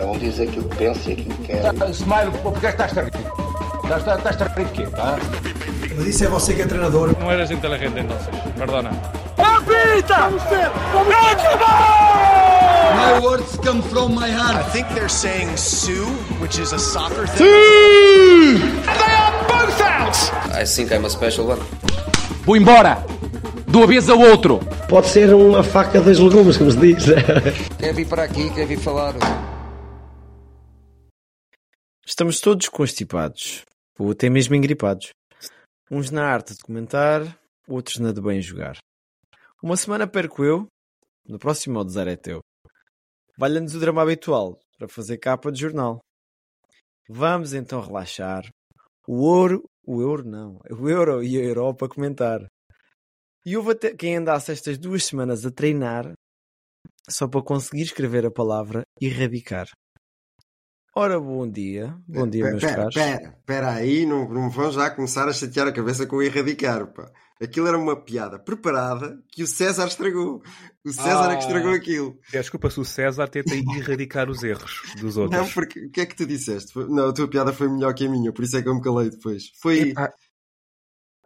Cada um diz aquilo que pensa e aquilo que quer. Tá, Smile, porque é que estás a rir? Estás, estás a rir de quê? Tá? Mas isso é você que é treinador. No eres inteligente entonces, perdona. My words come from my I heart. think they're saying Sue, which is a soccer thing. I think I'm a special one. Vou embora! De uma vez ao outro! Pode ser uma faca das legumes, como se diz. Quer vir para aqui, quer vir falar. Estamos todos constipados, ou até mesmo engripados. Uns na arte de comentar, outros na de bem jogar. Uma semana perco eu, no próximo ao Zero é teu. Valha-nos o drama habitual para fazer capa de jornal. Vamos então relaxar. O ouro, o euro não, o euro e a Europa comentar. E houve até quem andasse estas duas semanas a treinar só para conseguir escrever a palavra erradicar. Ora, bom dia. Bom dia, meus pera, caros. pera, pera aí, não, não vão já começar a chatear a cabeça com o erradicar, pá. Aquilo era uma piada preparada que o César estragou. O César é que estragou aquilo. Desculpa se o César tenta erradicar os erros dos outros. Não, porque o que é que tu disseste? Não, a tua piada foi melhor que a minha, por isso é que eu me calei depois. Foi Epá,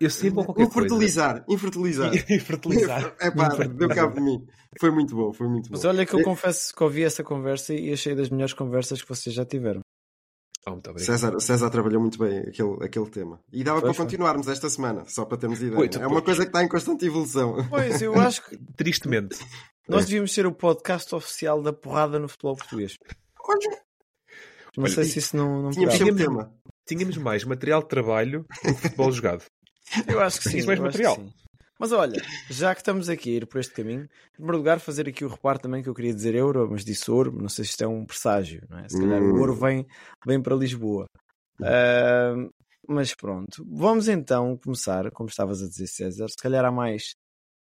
eu sempre qualquer coisa. infertilizar, infertilizar. Fertilizar. É pá, deu cabo de mim. Foi muito bom, foi muito bom. Mas olha que eu confesso que ouvi essa conversa e achei das melhores conversas que vocês já tiveram. Oh, muito obrigado. César, César trabalhou muito bem aquele, aquele tema. E dava Foi, para foi. continuarmos esta semana, só para termos ideia. Muito é uma coisa que está em constante evolução. Pois, eu acho que Tristemente. nós devíamos ser o podcast oficial da porrada no futebol português. Olha, Não Olha, sei se isso não, não tínhamos sempre tema. Tínhamos mais material de trabalho do que futebol jogado. Eu acho que sim. Mais material. Mas olha, já que estamos aqui a ir por este caminho, em primeiro lugar, fazer aqui o reparo também que eu queria dizer euro, mas disse ouro, não sei se isto é um presságio, não é? Se calhar o Hum. ouro vem, vem para Lisboa. Ah, mas pronto, vamos então começar, como estavas a dizer, César. Se calhar há mais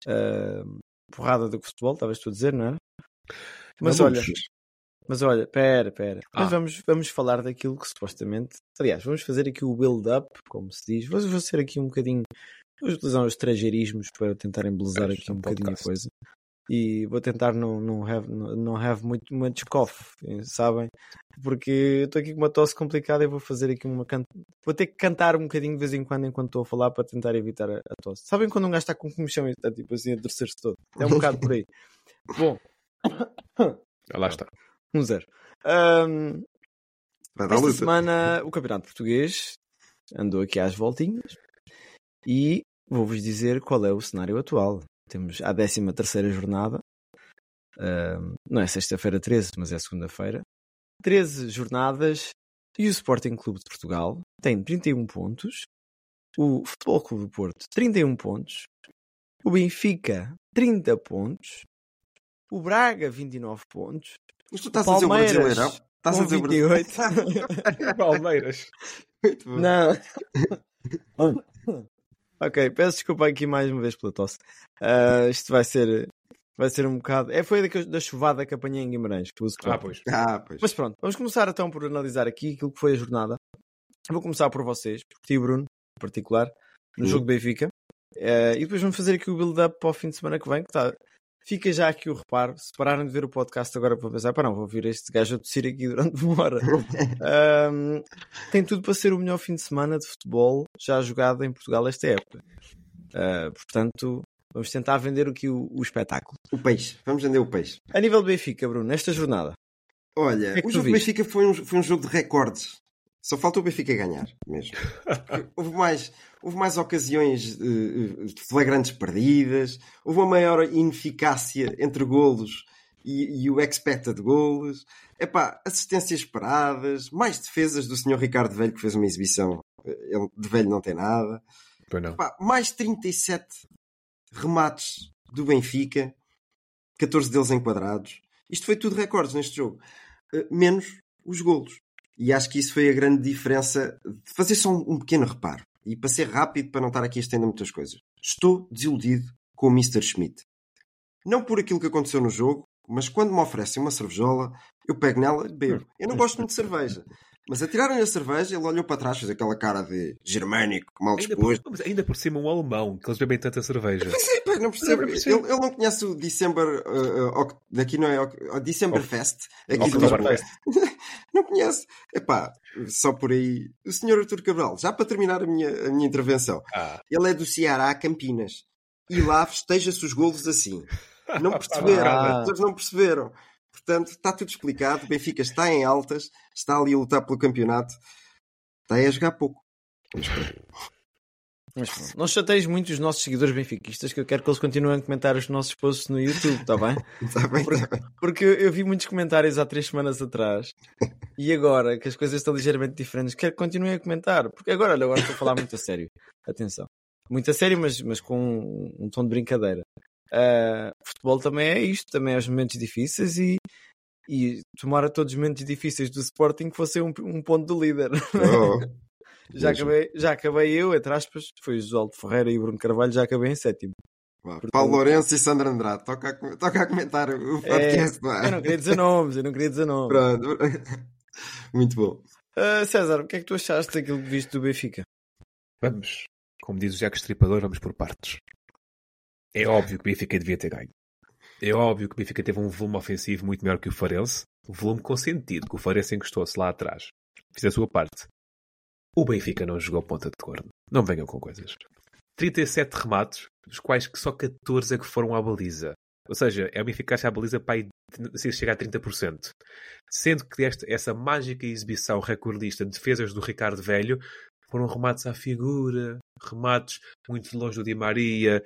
ah, porrada do que futebol, estavas tu a dizer, não era? Mas Vamos. olha, mas olha, pera, pera. Mas Ah. vamos, vamos falar daquilo que supostamente. Aliás, vamos fazer aqui o build-up, como se diz. Vou vou ser aqui um bocadinho. Vou utilizar os estrangeirismos para tentar embelezar aqui um um bocadinho a coisa. E vou tentar não, não have, não não have muito, much cough, sabem? Porque eu estou aqui com uma tosse complicada e vou fazer aqui uma. Can... Vou ter que cantar um bocadinho de vez em quando enquanto estou a falar para tentar evitar a, a tosse. Sabem quando um gajo está com comichão e está tipo assim a torcer-se todo? É um bocado por aí. Bom, Ah, lá está. Um zero. Dar esta luta. semana o Campeonato Português andou aqui às voltinhas e vou-vos dizer qual é o cenário atual. Temos a 13 terceira jornada, Ahm, não é sexta-feira 13, mas é segunda-feira. 13 jornadas e o Sporting Clube de Portugal tem 31 pontos, o Futebol Clube do Porto 31 pontos, o Benfica 30 pontos, o Braga 29 pontos, Mas tu estás a dizer o Palmeiras, brasileirão? Estás a dizer o 28. brasileirão? Palmeiras. Muito bom. Não. ok, peço desculpa aqui mais uma vez pela tosse. Ah, isto vai ser, vai ser um bocado. É, foi daquele- da chuvada que apanhei em Guimarães. Que uso Ah, pois. Ah, pois. Mas pronto, vamos começar então por analisar aqui aquilo que foi a jornada. Eu vou começar por vocês, por ti, Bruno, em particular, no Sim. jogo de Benfica. Eh, e depois vamos fazer aqui o build-up para o fim de semana que vem, que está. Fica já aqui o reparo. Se pararam de ver o podcast agora para pensar, pá, não, vou ouvir este gajo a tossir aqui durante uma hora. Ahm, tem tudo para ser o melhor fim de semana de futebol já jogado em Portugal esta época. Ah, portanto, vamos tentar vender aqui o, o espetáculo. O peixe. Vamos vender o peixe. A nível de Benfica, Bruno, nesta jornada, Olha, é o jogo do? Benfica foi um, foi um jogo de recordes. Só falta o Benfica ganhar, mesmo. Houve mais, houve mais ocasiões eh, flagrantes perdidas, houve uma maior ineficácia entre golos e, e o expected golos. Epá, assistências paradas, mais defesas do Sr. Ricardo Velho, que fez uma exibição. eh, Ele de velho não tem nada. Não. Epá, mais 37 remates do Benfica, 14 deles enquadrados. Isto foi tudo recordes neste jogo. Eh, menos os golos. E acho que isso foi a grande diferença de fazer só um, um pequeno reparo. E para ser rápido, para não estar aqui a estender muitas coisas. Estou desiludido com o Mr. Schmidt. Não por aquilo que aconteceu no jogo, mas quando me oferecem uma cervejola, eu pego nela e bebo. Eu não gosto muito de cerveja. Mas atiraram-lhe a cerveja, ele olhou para trás, fez aquela cara de germânico, mal Ainda por, disposto. mas ainda por cima um alemão, que eles bebem tanta cerveja. Pois é, pá, não percebo. Não Ele, percebo. ele não conhece o December. uh, uh, daqui não é. Uh, December Fest. Aqui de. Lisboa. não conhece. Epá, só por aí. O senhor Artur Cabral, já para terminar a minha, a minha intervenção. Ah, Ele é do Ceará, Campinas. E lá festeja-se os golos assim. Não perceberam. Ah. As pessoas não perceberam. Portanto, está tudo explicado. O Benfica está em altas. Está ali a lutar pelo campeonato. Está aí a jogar pouco. Vamos ver. Mas pronto, não chateis muito os nossos seguidores benfiquistas, que eu quero que eles continuem a comentar os nossos posts no YouTube, está bem? Está bem, está bem. Porque eu, eu vi muitos comentários há três semanas atrás e agora que as coisas estão ligeiramente diferentes, quero que continuem a comentar. Porque agora, olha, agora estou a falar muito a sério. Atenção. Muito a sério, mas, mas com um, um tom de brincadeira. Ah, futebol também é isto, também é os momentos difíceis e, e tomara todos os momentos difíceis do Sporting que fosse um, um ponto do líder. Oh. já, acabei, já acabei eu, entre aspas, foi o Josualdo Ferreira e o Bruno Carvalho, já acabei em sétimo. Vá, Paulo Lourenço e Sandra Andrade. Toca a, toca a comentar o podcast. vá. Eu não queria dizer nomes, eu não queria dizer nomes. Pronto. Muito bom. Ah, César, o que é que tu achaste daquilo que viste do Benfica? vamos, como diz o Jack Stripador, vamos por partes. É óbvio que o Benfica devia ter ganho. É óbvio que o Benfica teve um volume ofensivo muito maior que o Farense. Um volume com sentido, que o Farense encostou-se lá atrás. Fiz a sua parte. O Benfica não jogou ponta de corno. Não venham com coisas. 37 remates, dos quais só 14 é que foram à baliza. Ou seja, é uma eficácia à baliza para se chegar a 30%. Sendo que esta, essa mágica exibição recordista de defesas do Ricardo Velho foram remates à figura, remates muito longe do Di Maria.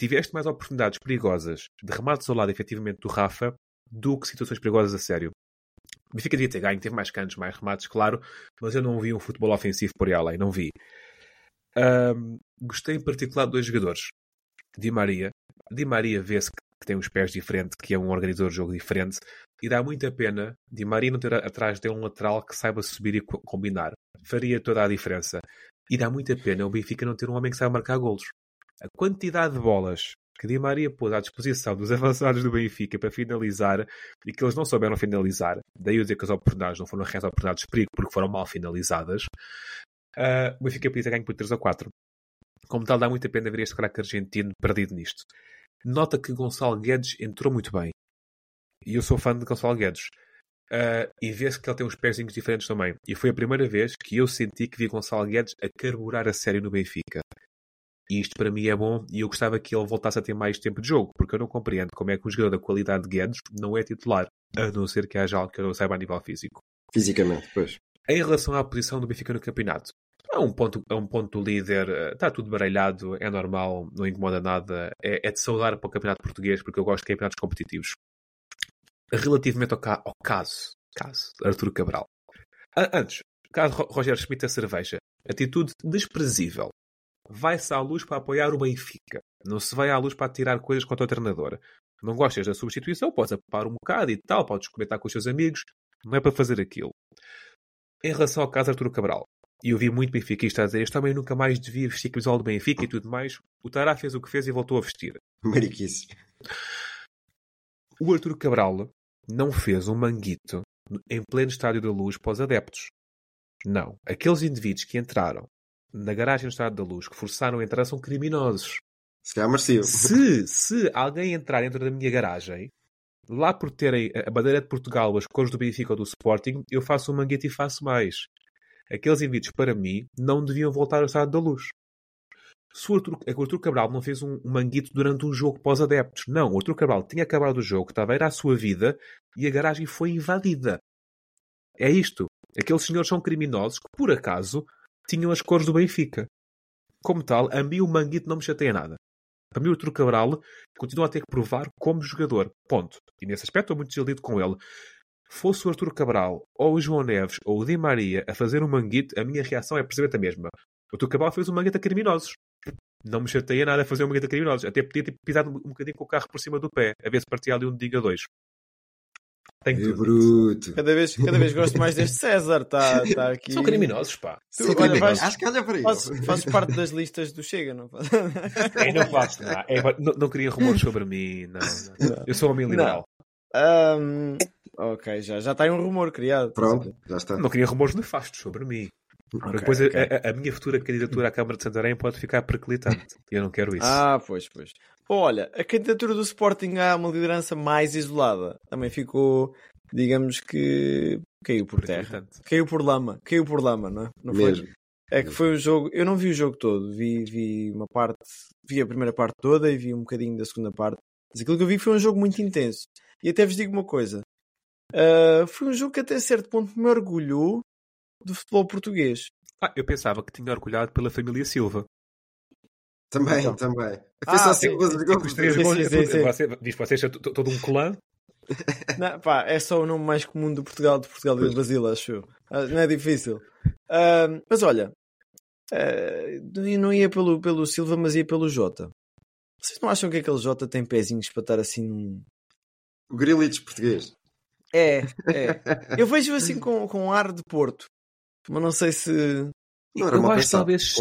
Tiveste mais oportunidades perigosas de remates ao lado, efetivamente, do Rafa do que situações perigosas a sério. O Benfica devia ter ganho, teve mais cantos, mais remates, claro, mas eu não vi um futebol ofensivo por aí além, não vi. Ahm, gostei em particular de dois jogadores. Di Maria. Di Maria vê-se que tem os pés diferentes, que é um organizador de jogo diferente, e dá muita pena Di Maria não ter atrás dele um lateral que saiba subir e co- combinar. Faria toda a diferença. E dá muita pena o Benfica não ter um homem que saiba marcar golos. A quantidade de bolas que Di Maria pôs à disposição dos avançados do Benfica para finalizar e que eles não souberam finalizar, daí eu dizer que as oportunidades não foram reais oportunidades de perigo porque foram mal finalizadas, ah, o Benfica podia ter ganho por 3 a 4. Como tal, dá muita pena ver este craque argentino perdido nisto. Nota que Gonçalo Guedes entrou muito bem. E eu sou fã de Gonçalo Guedes. Ah, e vê-se que ele tem uns pezinhos diferentes também. E foi a primeira vez que eu senti que vi Gonçalo Guedes a carburar a sério no Benfica. E isto para mim é bom e eu gostava que ele voltasse a ter mais tempo de jogo, porque eu não compreendo como é que um jogador da qualidade de Guedes não é titular, a não ser que haja algo que eu não saiba a nível físico. Fisicamente, pois. Em relação à posição do Benfica no campeonato, é um ponto, é um ponto líder, eh, está tudo baralhado, é normal, não incomoda nada, é, é de saudar para o campeonato português, porque eu gosto de campeonatos competitivos. Relativamente ao, ca- ao caso, caso Arturo Cabral. Antes, caso Ro- Roger Schmidt a cerveja, atitude desprezível. Vai-se à luz para apoiar o Benfica. Não se vai à luz para tirar coisas contra o treinador. Não gostas da substituição, podes apar um bocado e tal, podes comentar com os seus amigos. Não é para fazer aquilo. Em relação ao caso Arturo Cabral, e eu vi muito benfiquista a dizer este homem nunca mais devia vestir camisola do Benfica e tudo mais, o Tará fez o que fez e voltou a vestir. Mariquice. O Arturo Cabral não fez um manguito em pleno estádio da luz para os adeptos. Não. Aqueles indivíduos que entraram na garagem do estádio da luz, que forçaram a entrar, são criminosos. Se calhar merecia. Se, se alguém entrar dentro da minha garagem, lá por terem a bandeira de Portugal, as cores do Benfica ou do Sporting, eu faço um manguete e faço mais. Aqueles indivíduos, para mim, não deviam voltar ao estado da luz. Se o é que o Arturo Cabral não fez um, um manguito durante um jogo os adeptos. Não, o Arturo Cabral tinha acabado o jogo, estava a ir à sua vida e a garagem foi invadida. É isto. Aqueles senhores são criminosos que, por acaso, tinham as cores do Benfica. Como tal, a mim o manguito não me chateia nada. Para mim, o Arturo Cabral continua a ter que provar como jogador. Ponto. E nesse aspecto estou muito desiludido com ele. Fosse o Arturo Cabral, ou o João Neves, ou o Di Maria a fazer um manguito, a minha reação é precisamente a mesma. O Arturo Cabral fez um manguito a criminosos. Não me chateia nada a fazer um manguito a criminosos. Até podia ter pisado um bocadinho com o carro por cima do pé, a ver se partia ali um diga dois. Tenho Que tudo. bruto. Cada vez, cada vez gosto mais deste César, está tá aqui. São criminosos, pá. Tu, olha, vais- Acho que olha para fazes, ele. fazes parte das listas do Chega, não fazes? Eu não faço nada. É, não, não queria rumores sobre mim. Não, não. Eu sou um homem liberal. Ahm, Ok, já, já está aí um rumor criado. Pronto, já está. Não queria rumores nefastos sobre mim. Ok, Depois ok. A, a- minha futura candidatura à Câmara de Santarém pode ficar periclitante. E eu não quero isso. Ah, pois, pois. Olha, a candidatura do Sporting a uma liderança mais isolada também ficou, digamos que caiu por terra. Caiu por lama, caiu por lama, não é? Não foi? Mesmo. É que foi um jogo, eu não vi o jogo todo, vi, vi uma parte, vi a primeira parte toda e vi um bocadinho da segunda parte. Mas aquilo que eu vi foi um jogo muito intenso. E até vos digo uma coisa: ah, foi um jogo que até certo ponto me orgulhou do futebol português. Ah, eu pensava que tinha orgulhado pela família Silva. Também, Então. também. Ah, Foi só sim, cinco gols de É gol. que os três Sim, gols- sim, é sim, tudo- sim. você- diz que vocês todo um clã. Não, pá, é só o nome mais comum do Portugal, de Portugal e do Brasil, acho eu. Ah, Não é difícil. Ah, mas olha, ah, eu não ia pelo, pelo Silva, mas ia pelo Jota. Vocês não acham que aquele Jota tem pezinhos para estar assim num. O Grilich português. É, é. Eu vejo assim com, com ar de Porto. Mas não sei se. Não era eu acho pensado. talvez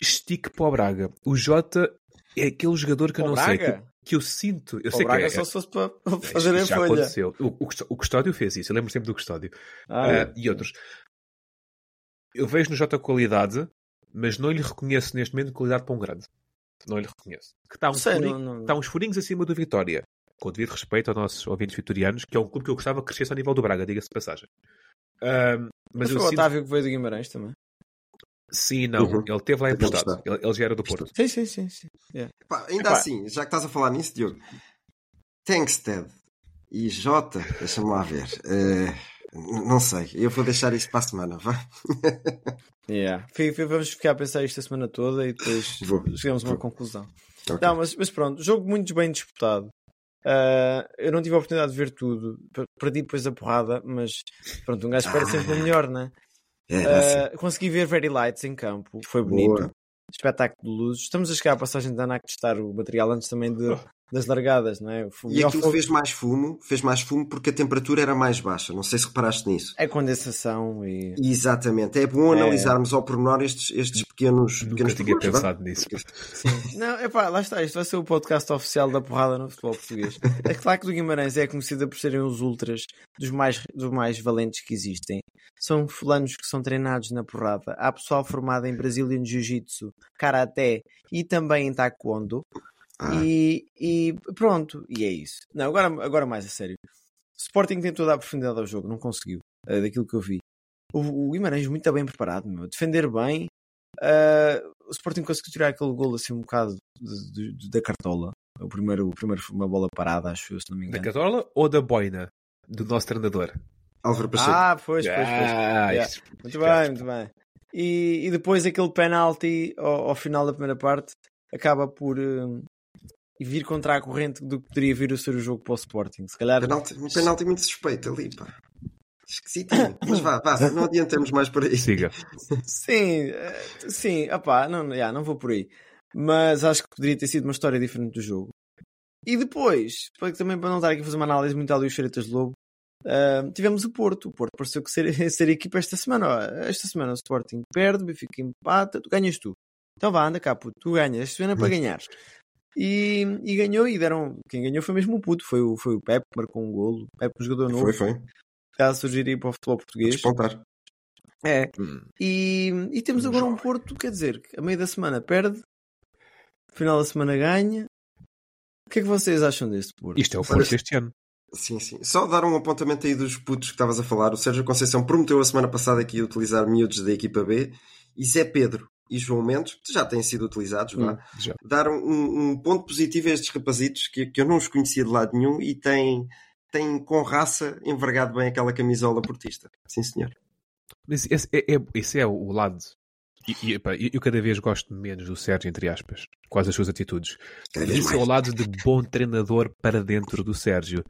estique, para o Braga. O Jota é aquele jogador que eu não sei, Braga? que, que eu sinto. Eu O sei Braga que é, só se fosse para é, fazer a já folha. aconteceu. O, o, Custó- o Custódio fez isso. Eu lembro sempre do Custódio. Ah, Ah, e outros. Eu vejo no Jota qualidade, mas não lhe reconheço neste momento qualidade para um grande. Não lhe reconheço. Que está, um Sei, furinho- não- não- está uns furinhos acima do Vitória. Com devido respeito aos nossos ouvintes vitorianos, que é um clube que eu gostava que crescesse ao nível do Braga, diga-se de passagem. Ah, mas mas foi o sinto... Otávio que veio do Guimarães também. Sim, não. Uhum. Ele teve lá emprestado. Ele, ele já era do Porto. Sim, sim, sim. sim. Yeah. Pá, ainda Epá. assim, já que estás a falar nisso, Diogo, Tankstead e Jota, deixa-me lá ver. N- não sei, eu vou deixar isso para a semana, vá. Yeah. Vamos ficar a pensar isto a semana toda e depois Vou. chegamos a uma Vou. conclusão. Ok. Não, mas, mas pronto, jogo muito bem disputado. Ah, eu não tive a oportunidade de ver tudo, Per- perdi depois a porrada, mas pronto, um gajo espera sempre o melhor, né? É, assim. consegui ver Very Lights em campo, foi bonito. Boa. Espetáculo de luzes. Estamos a chegar à passagem da ANAC testar o material antes também de, das largadas, não é? O E aquilo fogo fez mais fumo, fez mais fumo porque a temperatura era mais baixa. Não sei se reparaste nisso. É condensação e. Exatamente. É bom É. analisarmos ao pormenor estes, estes pequenos, Nunca pequenos tinha pensado nisso. Não, é pá, lá está. Isto vai ser o podcast oficial da porrada no futebol português. É claro que do Guimarães é conhecida por serem os ultras dos mais, dos mais valentes que existem. São fulanos que são treinados na porrada. Há pessoal formado em Brazilian Jiu-Jitsu, Karaté e também em Taekwondo. Ah, E, e pronto, e é isso. Não, agora, agora mais a sério. Sporting tentou dar profundidade ao jogo, não conseguiu, eh, daquilo que eu vi. O, o Guimarães muito bem preparado, meu. defender bem. eh, o Sporting conseguiu tirar aquele gol assim um bocado de- de- de- da cartola. O primeiro, o primeiro foi uma bola parada, acho eu, se não me Da engano. Casola ou da boina? Do nosso treinador. Álvaro Pacheco. Ah, pois, pois, pois. Ah, Yeah. Muito bem, muito bem. E, e depois aquele penalti ao, ao final da primeira parte acaba por eh, vir contra a corrente do que poderia vir a ser o jogo para o Sporting. Se calhar Penalti, um penalti muito suspeito ali, pá. Esquisitinho. Mas vá, vá, não adiantamos mais por aí. Siga. Sim, eh, sim, opá, não, já, não vou por aí. Mas acho que poderia ter sido uma história diferente do jogo. E depois, também para não estar aqui a fazer uma análise muito ali os Xeretas de Lobo, tivemos o Porto. O Porto pareceu que ser, ser a equipa esta semana. Ó, esta semana o Sporting perde, o Benfica empata, tu ganhas tu. Então vá, anda cá, puto, tu ganhas. Esta semana é para ganhar. E, e ganhou e deram. Quem ganhou foi mesmo o puto, foi o, foi o Pepe que marcou um golo. O Pepe, um jogador novo, Foi, foi. caso surgiria para o futebol português. Despontar. É. E, e temos agora um Porto, quer dizer, que a meio da semana perde, final da semana ganha. O que é que vocês acham deste Porto? Isto é o Porto este ano. Sim, sim. Só dar um apontamento aí dos putos que estavas a falar. O Sérgio Conceição prometeu a semana passada que ia utilizar miúdos da equipa B e Zé Pedro e João Mendes, que já têm sido utilizados, dar um, um ponto positivo a estes rapazitos que, que eu não os conhecia de lado nenhum e têm, têm com raça envergado bem aquela camisola portista. Sim, senhor. Mas esse é, é- esse é o lado. E, e, eu cada vez gosto menos do Sérgio, entre aspas, quase as suas atitudes. Esse é o lado de bom treinador para dentro do Sérgio.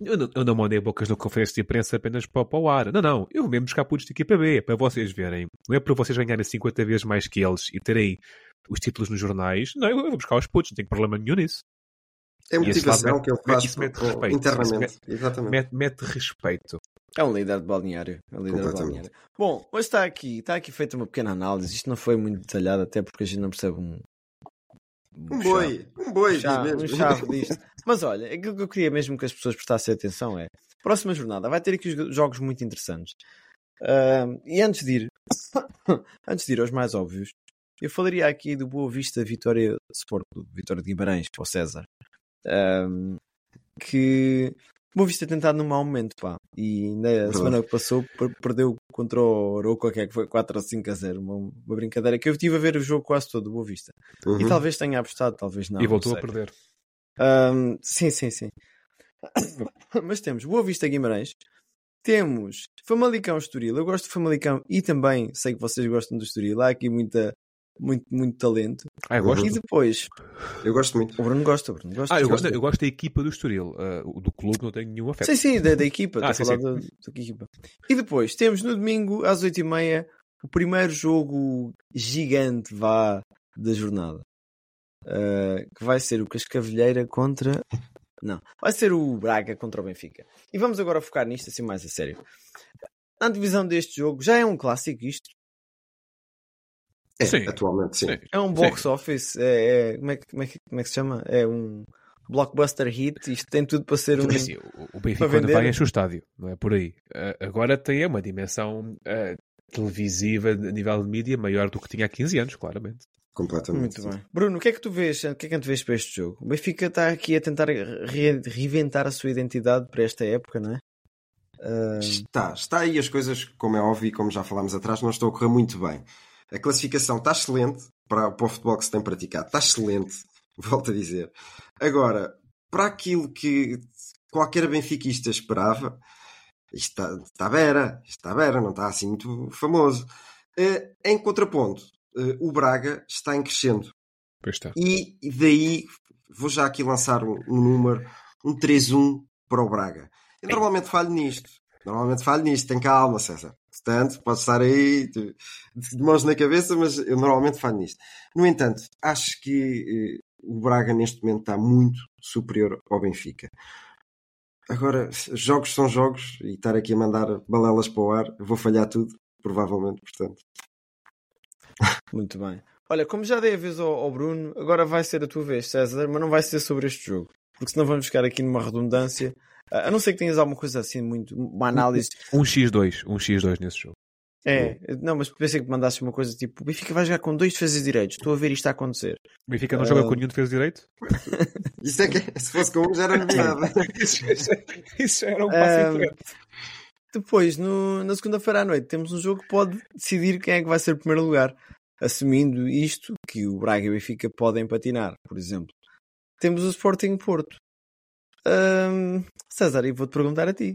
Eu não, eu não mandei bocas na conferência de imprensa apenas para, para o ar. Não, não. Eu vou mesmo buscar putos de equipa B, para vocês verem. Não é para vocês ganharem 50 vezes mais que eles e terem os títulos nos jornais. Não, eu vou buscar os putos, não tenho problema nenhum nisso. É motivação mete- que ele mete- faz isso mete respeito. internamente. Isso Exatamente. Mete, mete respeito. É um líder de balneário. É um líder de balneário. Bom, hoje está aqui, está aqui feita uma pequena análise. Isto não foi muito detalhado, até porque a gente não percebe um. Um boi, um boi, diz um chave disto. Mas olha, aquilo que eu queria mesmo que as pessoas prestassem atenção é próxima jornada vai ter aqui os jogos muito interessantes. Uh, e antes de ir, antes de ir aos mais óbvios, eu falaria aqui do Boa Vista Vitória Sport Clube, Vitória de Guimarães, para o César. Um, que Boa Vista tem tentado num mau momento, pá. E na semana que passou perdeu contra o Oroco, que é que foi 4 ou 5 a 0. Uma, uma, brincadeira que eu estive a ver o jogo quase todo do Boa Vista. Uhum. E talvez tenha apostado, talvez não. E voltou não a perder. Um, sim, sim, sim. Mas temos Boa Vista Guimarães, temos Famalicão Estoril. Eu gosto de Famalicão e também sei que vocês gostam do Estoril. Há aqui muita, muito, muito talento. Ah, eu gosto. E depois. Eu gosto muito. O Bruno gosta, o Bruno gosta. Ah, eu gosto, eu gosto da equipa do Estoril. Uh, do clube não tenho nenhum afeto. Sim, sim, da, da equipa. Ah, a falar da, da, equipa. E depois temos no domingo às 8h30 o primeiro jogo gigante vá da jornada. Uh, que vai ser o Cascavelheira contra. Não, vai ser o Braga contra o Benfica. E vamos agora focar nisto assim mais a sério. A divisão deste jogo já é um clássico isto. É, sim. atualmente sim. É um box sim. office, é, é, como, é, como, é, como é que se chama? É um blockbuster hit, isto tem tudo para ser um. Sim, o Benfica quando vai enche o estádio, não é por aí. Uh, agora tem uma dimensão uh, televisiva a nível de mídia maior do que tinha há 15 anos, claramente. Completamente. Muito bem. Bruno, o que é que tu vês? O que é que tu vês para este jogo? O Benfica está aqui a tentar re reinventar a sua identidade para esta época, não é? Uh... Está, está aí as coisas, como é óbvio e como já falámos atrás, não estão a correr muito bem. A classificação está excelente para, para o futebol que se tem praticado, está excelente, volto a dizer. Agora, para aquilo que qualquer benfiquista esperava, isto está, está vera, isto está vera, não está assim muito famoso. Uh, em contraponto, uh, o Braga está em crescendo. Está. E daí vou já aqui lançar um, um número, um 3-1 para o Braga. Eu normalmente falho nisto. Normalmente falho nisto, tem calma, César. Portanto, pode estar aí de, de mãos na cabeça, mas eu normalmente falho nisto. No entanto, acho que eh, o Braga neste momento está muito superior ao Benfica. Agora, jogos são jogos e estar aqui a mandar balelas para o ar, vou falhar tudo, provavelmente, portanto. Muito bem. Olha, como já dei a ao, ao, Bruno, agora vai ser a tua vez, César, mas não vai ser sobre este jogo. Porque senão vamos ficar aqui numa redundância. A não ser que tenhas alguma coisa assim, muito, uma análise. Um, um X2, um X2 nesse jogo. É, não, mas pensei que mandasses uma coisa tipo: o Benfica vai jogar com dois defesas direitos, estou a ver isto a acontecer. O Benfica não uh... joga com nenhum defesa direito? isso é que, se fosse com um, já era novidade. isso, isso já era um passo uh... Depois, no, na segunda-feira à noite, temos um jogo que pode decidir quem é que vai ser o primeiro lugar, assumindo isto que o Braga e o Benfica podem patinar, por exemplo. Temos o Sporting Porto. Um, César, e vou-te perguntar a ti.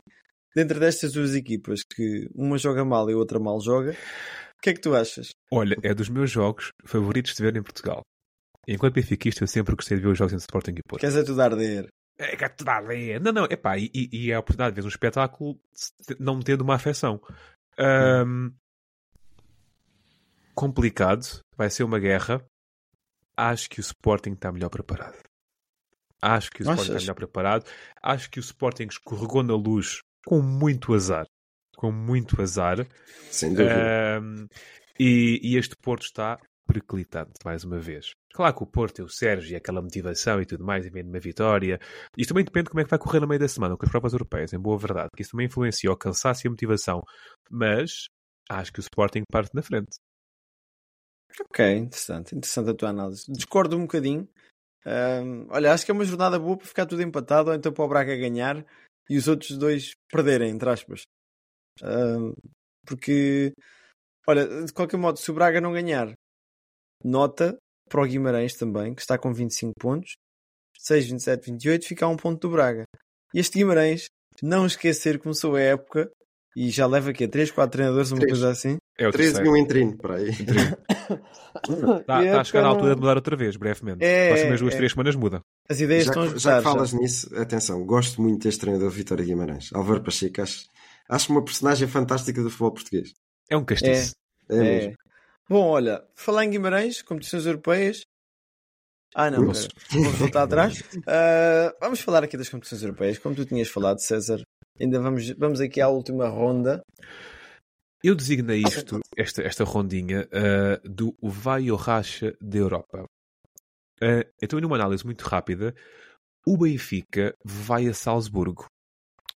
Dentro destas duas equipas, que uma joga mal e a outra mal joga, o que é que tu achas? Olha, é dos meus jogos favoritos de ver em Portugal. Enquanto benfiquista, eu sempre gostei de ver os jogos entre Sporting e Porto. Queres é tudo arder? É que é tudo arder. Não, não, é pá, e, e é a oportunidade de ver um espetáculo não tendo uma afecção. Um, complicado, vai ser uma guerra. Acho que o Sporting está melhor preparado. Acho que o Sporting está melhor preparado. Acho que o Sporting escorregou na luz com muito azar. Com muito azar. Sem dúvida. Um, e, e, este Porto está periclitante, mais uma vez. Claro que o Porto e o Sérgio e aquela motivação e tudo mais, e vem de uma vitória. Isto também depende de como é que vai correr no meio da semana com as provas europeias, em boa verdade. Que isso também influencia o cansaço e a motivação. Mas acho que o Sporting parte na frente. Ok, interessante. Interessante a tua análise. Discordo um bocadinho. Olha, acho que é uma jornada boa para ficar tudo empatado ou então para o Braga ganhar e os outros dois perderem, entre aspas. Porque, olha, de qualquer modo, se o Braga não ganhar, nota para o Guimarães também, que está com 25 pontos, 6, 27, 28, fica a um ponto do Braga. E este Guimarães, não esquecer que começou a época e já leva aqui 3, 4 treinadores, uma 3. coisa assim. É o 13 e um entrino, para aí. Está tá a chegar à altura de mudar outra vez, brevemente. É, Próximas duas, é. três semanas muda. As ideias já, estão Já que falas já. nisso, atenção, gosto muito deste treinador Vitória Guimarães. Álvaro Pacheco, acho, acho uma personagem fantástica do futebol português. É um castiço. É, é, mesmo. Bom, olha, falar em Guimarães, competições europeias. Ah, não, vamos voltar atrás. Uh, vamos falar aqui das competições europeias. Como tu tinhas falado, César, ainda vamos, vamos aqui à última ronda. Eu designei isto, esta, esta rondinha, uh, do vai ou racha da Europa. Uh, então, numa análise muito rápida, o Benfica vai a Salzburgo.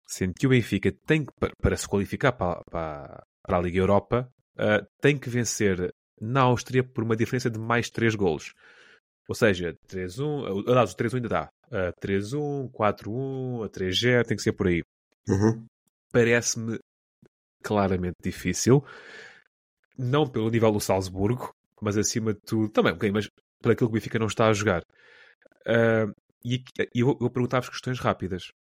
sendo que o Benfica tem que, para, para se qualificar para, para, para a Liga Europa, uh, tem que vencer na Áustria por uma diferença de mais 3 golos. Ou seja, 3-1, aliás, o 3-1 ainda dá. Uh, 3-1, 4-1, a 3-0, tem que ser por aí. Uhum. Parece-me claramente difícil. Não pelo nível do Salzburgo, mas acima de tudo, também bocadinho, mas por aquilo que o Benfica não está a jogar. Uh, e, e eu, eu perguntava-vos questões rápidas.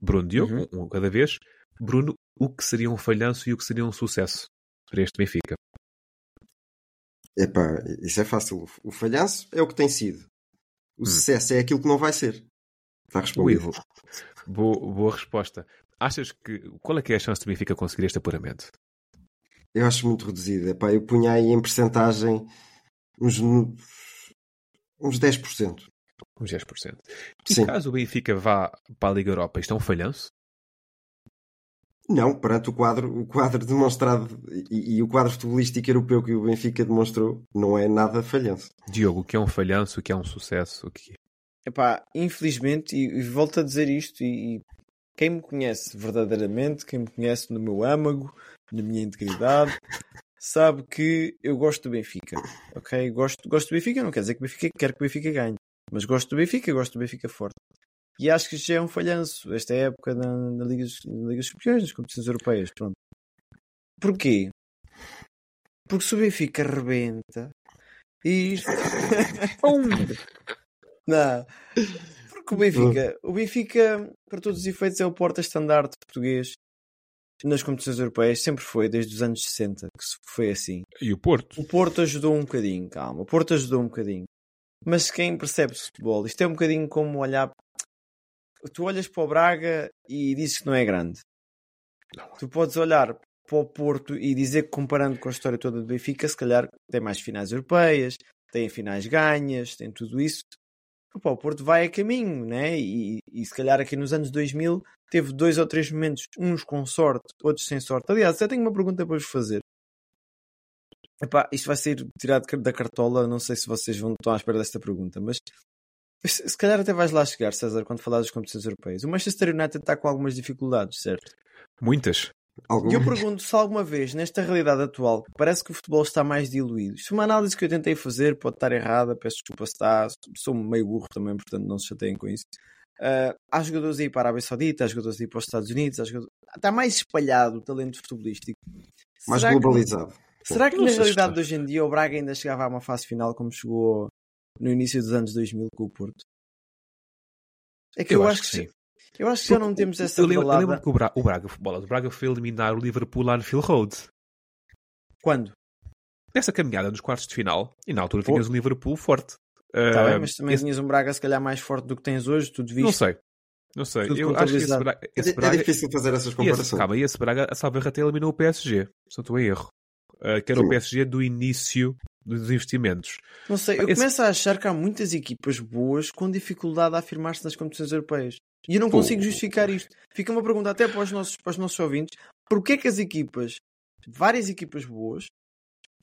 Bruno, Diogo, Uhum. um, um cada vez. Bruno, o que seria um falhanço e o que seria um sucesso para este Benfica? Epá, isso é fácil. O falhanço é o que tem sido. O sucesso é aquilo que não vai ser. Está respondido. boa, boa resposta. Achas que. Qual é que é a chance do Benfica conseguir este apuramento? Eu acho muito reduzido. Epá, eu punha aí em percentagem uns, uns 10%. Uns 10%. E Sim. caso o Benfica vá para a Liga Europa, isto é um falhanço? Não, perante o quadro, o quadro demonstrado e, e o quadro futebolístico europeu que o Benfica demonstrou, não é nada falhanço. Diogo, o que é um falhanço, o que é um sucesso? O que... Epá, infelizmente, e, e volto a dizer isto, e, e quem me conhece verdadeiramente, quem me conhece no meu âmago, na minha integridade, sabe que eu gosto do Benfica. Ok? Gosto, gosto do Benfica, não quer dizer que o Benfica quer que o Benfica ganhe, mas gosto do Benfica, gosto do Benfica forte. E acho que isto já é um falhanço, esta época na, na Liga, na Liga dos Campeões, nas competições europeias. Pronto. Porquê? Porque se o Benfica rebenta e isto. não. Porque o Benfica, o Benfica, para todos os efeitos, é o porta-estandarte português nas competições europeias. Sempre foi, desde os anos 60, que foi assim. E o Porto? O Porto ajudou um bocadinho, calma. O Porto ajudou um bocadinho. Mas quem percebe futebol, isto é um bocadinho como olhar. Tu olhas para o Braga e dizes que não é grande. Tu podes olhar para o Porto e dizer que, comparando com a história toda do Benfica, se calhar tem mais finais europeias, tem finais ganhas, tem tudo isso. Opa, o Porto vai a caminho, né? E, e se calhar aqui nos anos 2000 teve dois ou três momentos, uns com sorte, outros sem sorte. Aliás, até tenho uma pergunta para vos fazer. Epá, isto vai ser tirado da cartola, não sei se vocês vão estão à espera desta pergunta, mas se calhar até vais lá chegar, César, quando falar das competições europeias. O Manchester United está com algumas dificuldades, certo? Muitas. E eu pergunto se alguma vez, nesta realidade atual, que parece que o futebol está mais diluído. Isto é uma análise que eu tentei fazer, pode estar errada, peço desculpa se está, sou meio burro também, portanto não se chateiem com isso. Ah, há jogadores aí para a Arábia Saudita, há jogadores aí para os Estados Unidos, há jogadores... está mais espalhado o talento futebolístico. Mais Será que- globalizado. Será que Não na realidade está. de hoje em dia o Braga ainda chegava a uma fase final como chegou no início dos anos 2000 com o Porto? É que eu, acho que, sim. Eu acho que já não temos essa Eu lembro, eu balada. lembro que o Braga, o Braga, bola, o Braga foi eliminar o Liverpool lá no Phil Road. Quando? Nessa caminhada nos quartos de final, e na altura tinhas um Liverpool forte. Tá Ah, bem, mas também esse- tinhas um Braga se calhar mais forte do que tens hoje, tudo visto. Não sei. Não sei. Tudo Eu acho que esse. Braga, É, esse é Braga, difícil fazer essas e esse, comparações. calma, e esse Braga, a salva até eliminou o PSG. Se não estou em erro. Ah, que era Sim. o PSG do início dos investimentos. Não sei, eu Esse- começo a achar que há muitas equipas boas com dificuldade a afirmar-se nas competições europeias. E eu não consigo justificar isto. Fica uma pergunta até para os nossos, para os nossos ouvintes: porquê que as equipas, várias equipas boas,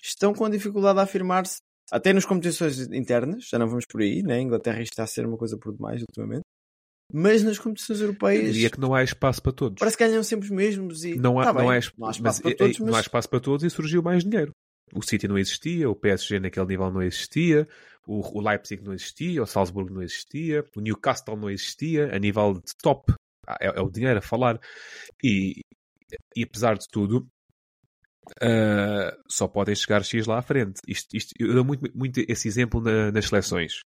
estão com dificuldade a afirmar-se até nas competições internas? Já não vamos por aí, né? A Inglaterra está a ser uma coisa por demais ultimamente. Mas nas competições Eu europeias diria que não há espaço para todos. parece que ganham sempre os mesmos e Não há, tá não, há, não há espaço mas, para todos, mas não há espaço para todos e surgiu mais dinheiro. O City não existia, o PSG naquele nível não existia, o, o Leipzig não existia, o Salzburgo não existia, o Newcastle não existia, a nível de top. Ah, É, é o dinheiro a falar. E, e apesar de tudo, ah, só podem chegar X lá à frente. Isto, isto- eu dou muito, muito esse exemplo na- nas seleções.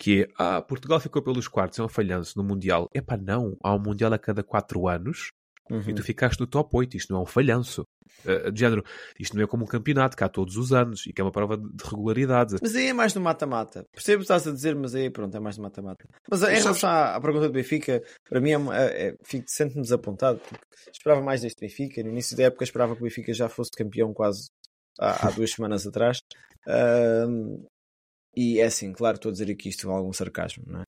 Que é, ah, Portugal ficou pelos quartos, é um falhanço no Mundial. Epá, não. Há um Mundial a cada quatro anos Uhum. e tu ficaste no top 8. Isto não é um falhanço. Uh, de género, isto não é como um campeonato que há todos os anos e que é uma prova de de regularidade. Mas aí é mais no mata-mata. Percebo o que estás a dizer, mas aí pronto, é mais no mata-mata. Mas em Mas sabes- relação à, à pergunta do Benfica, para mim é, é, é, fico- sento-me desapontado porque esperava mais deste Benfica. No início da época esperava que o Benfica já fosse campeão quase há, há duas semanas atrás. E é assim, claro, estou a dizer aqui isto com algum sarcasmo, não é?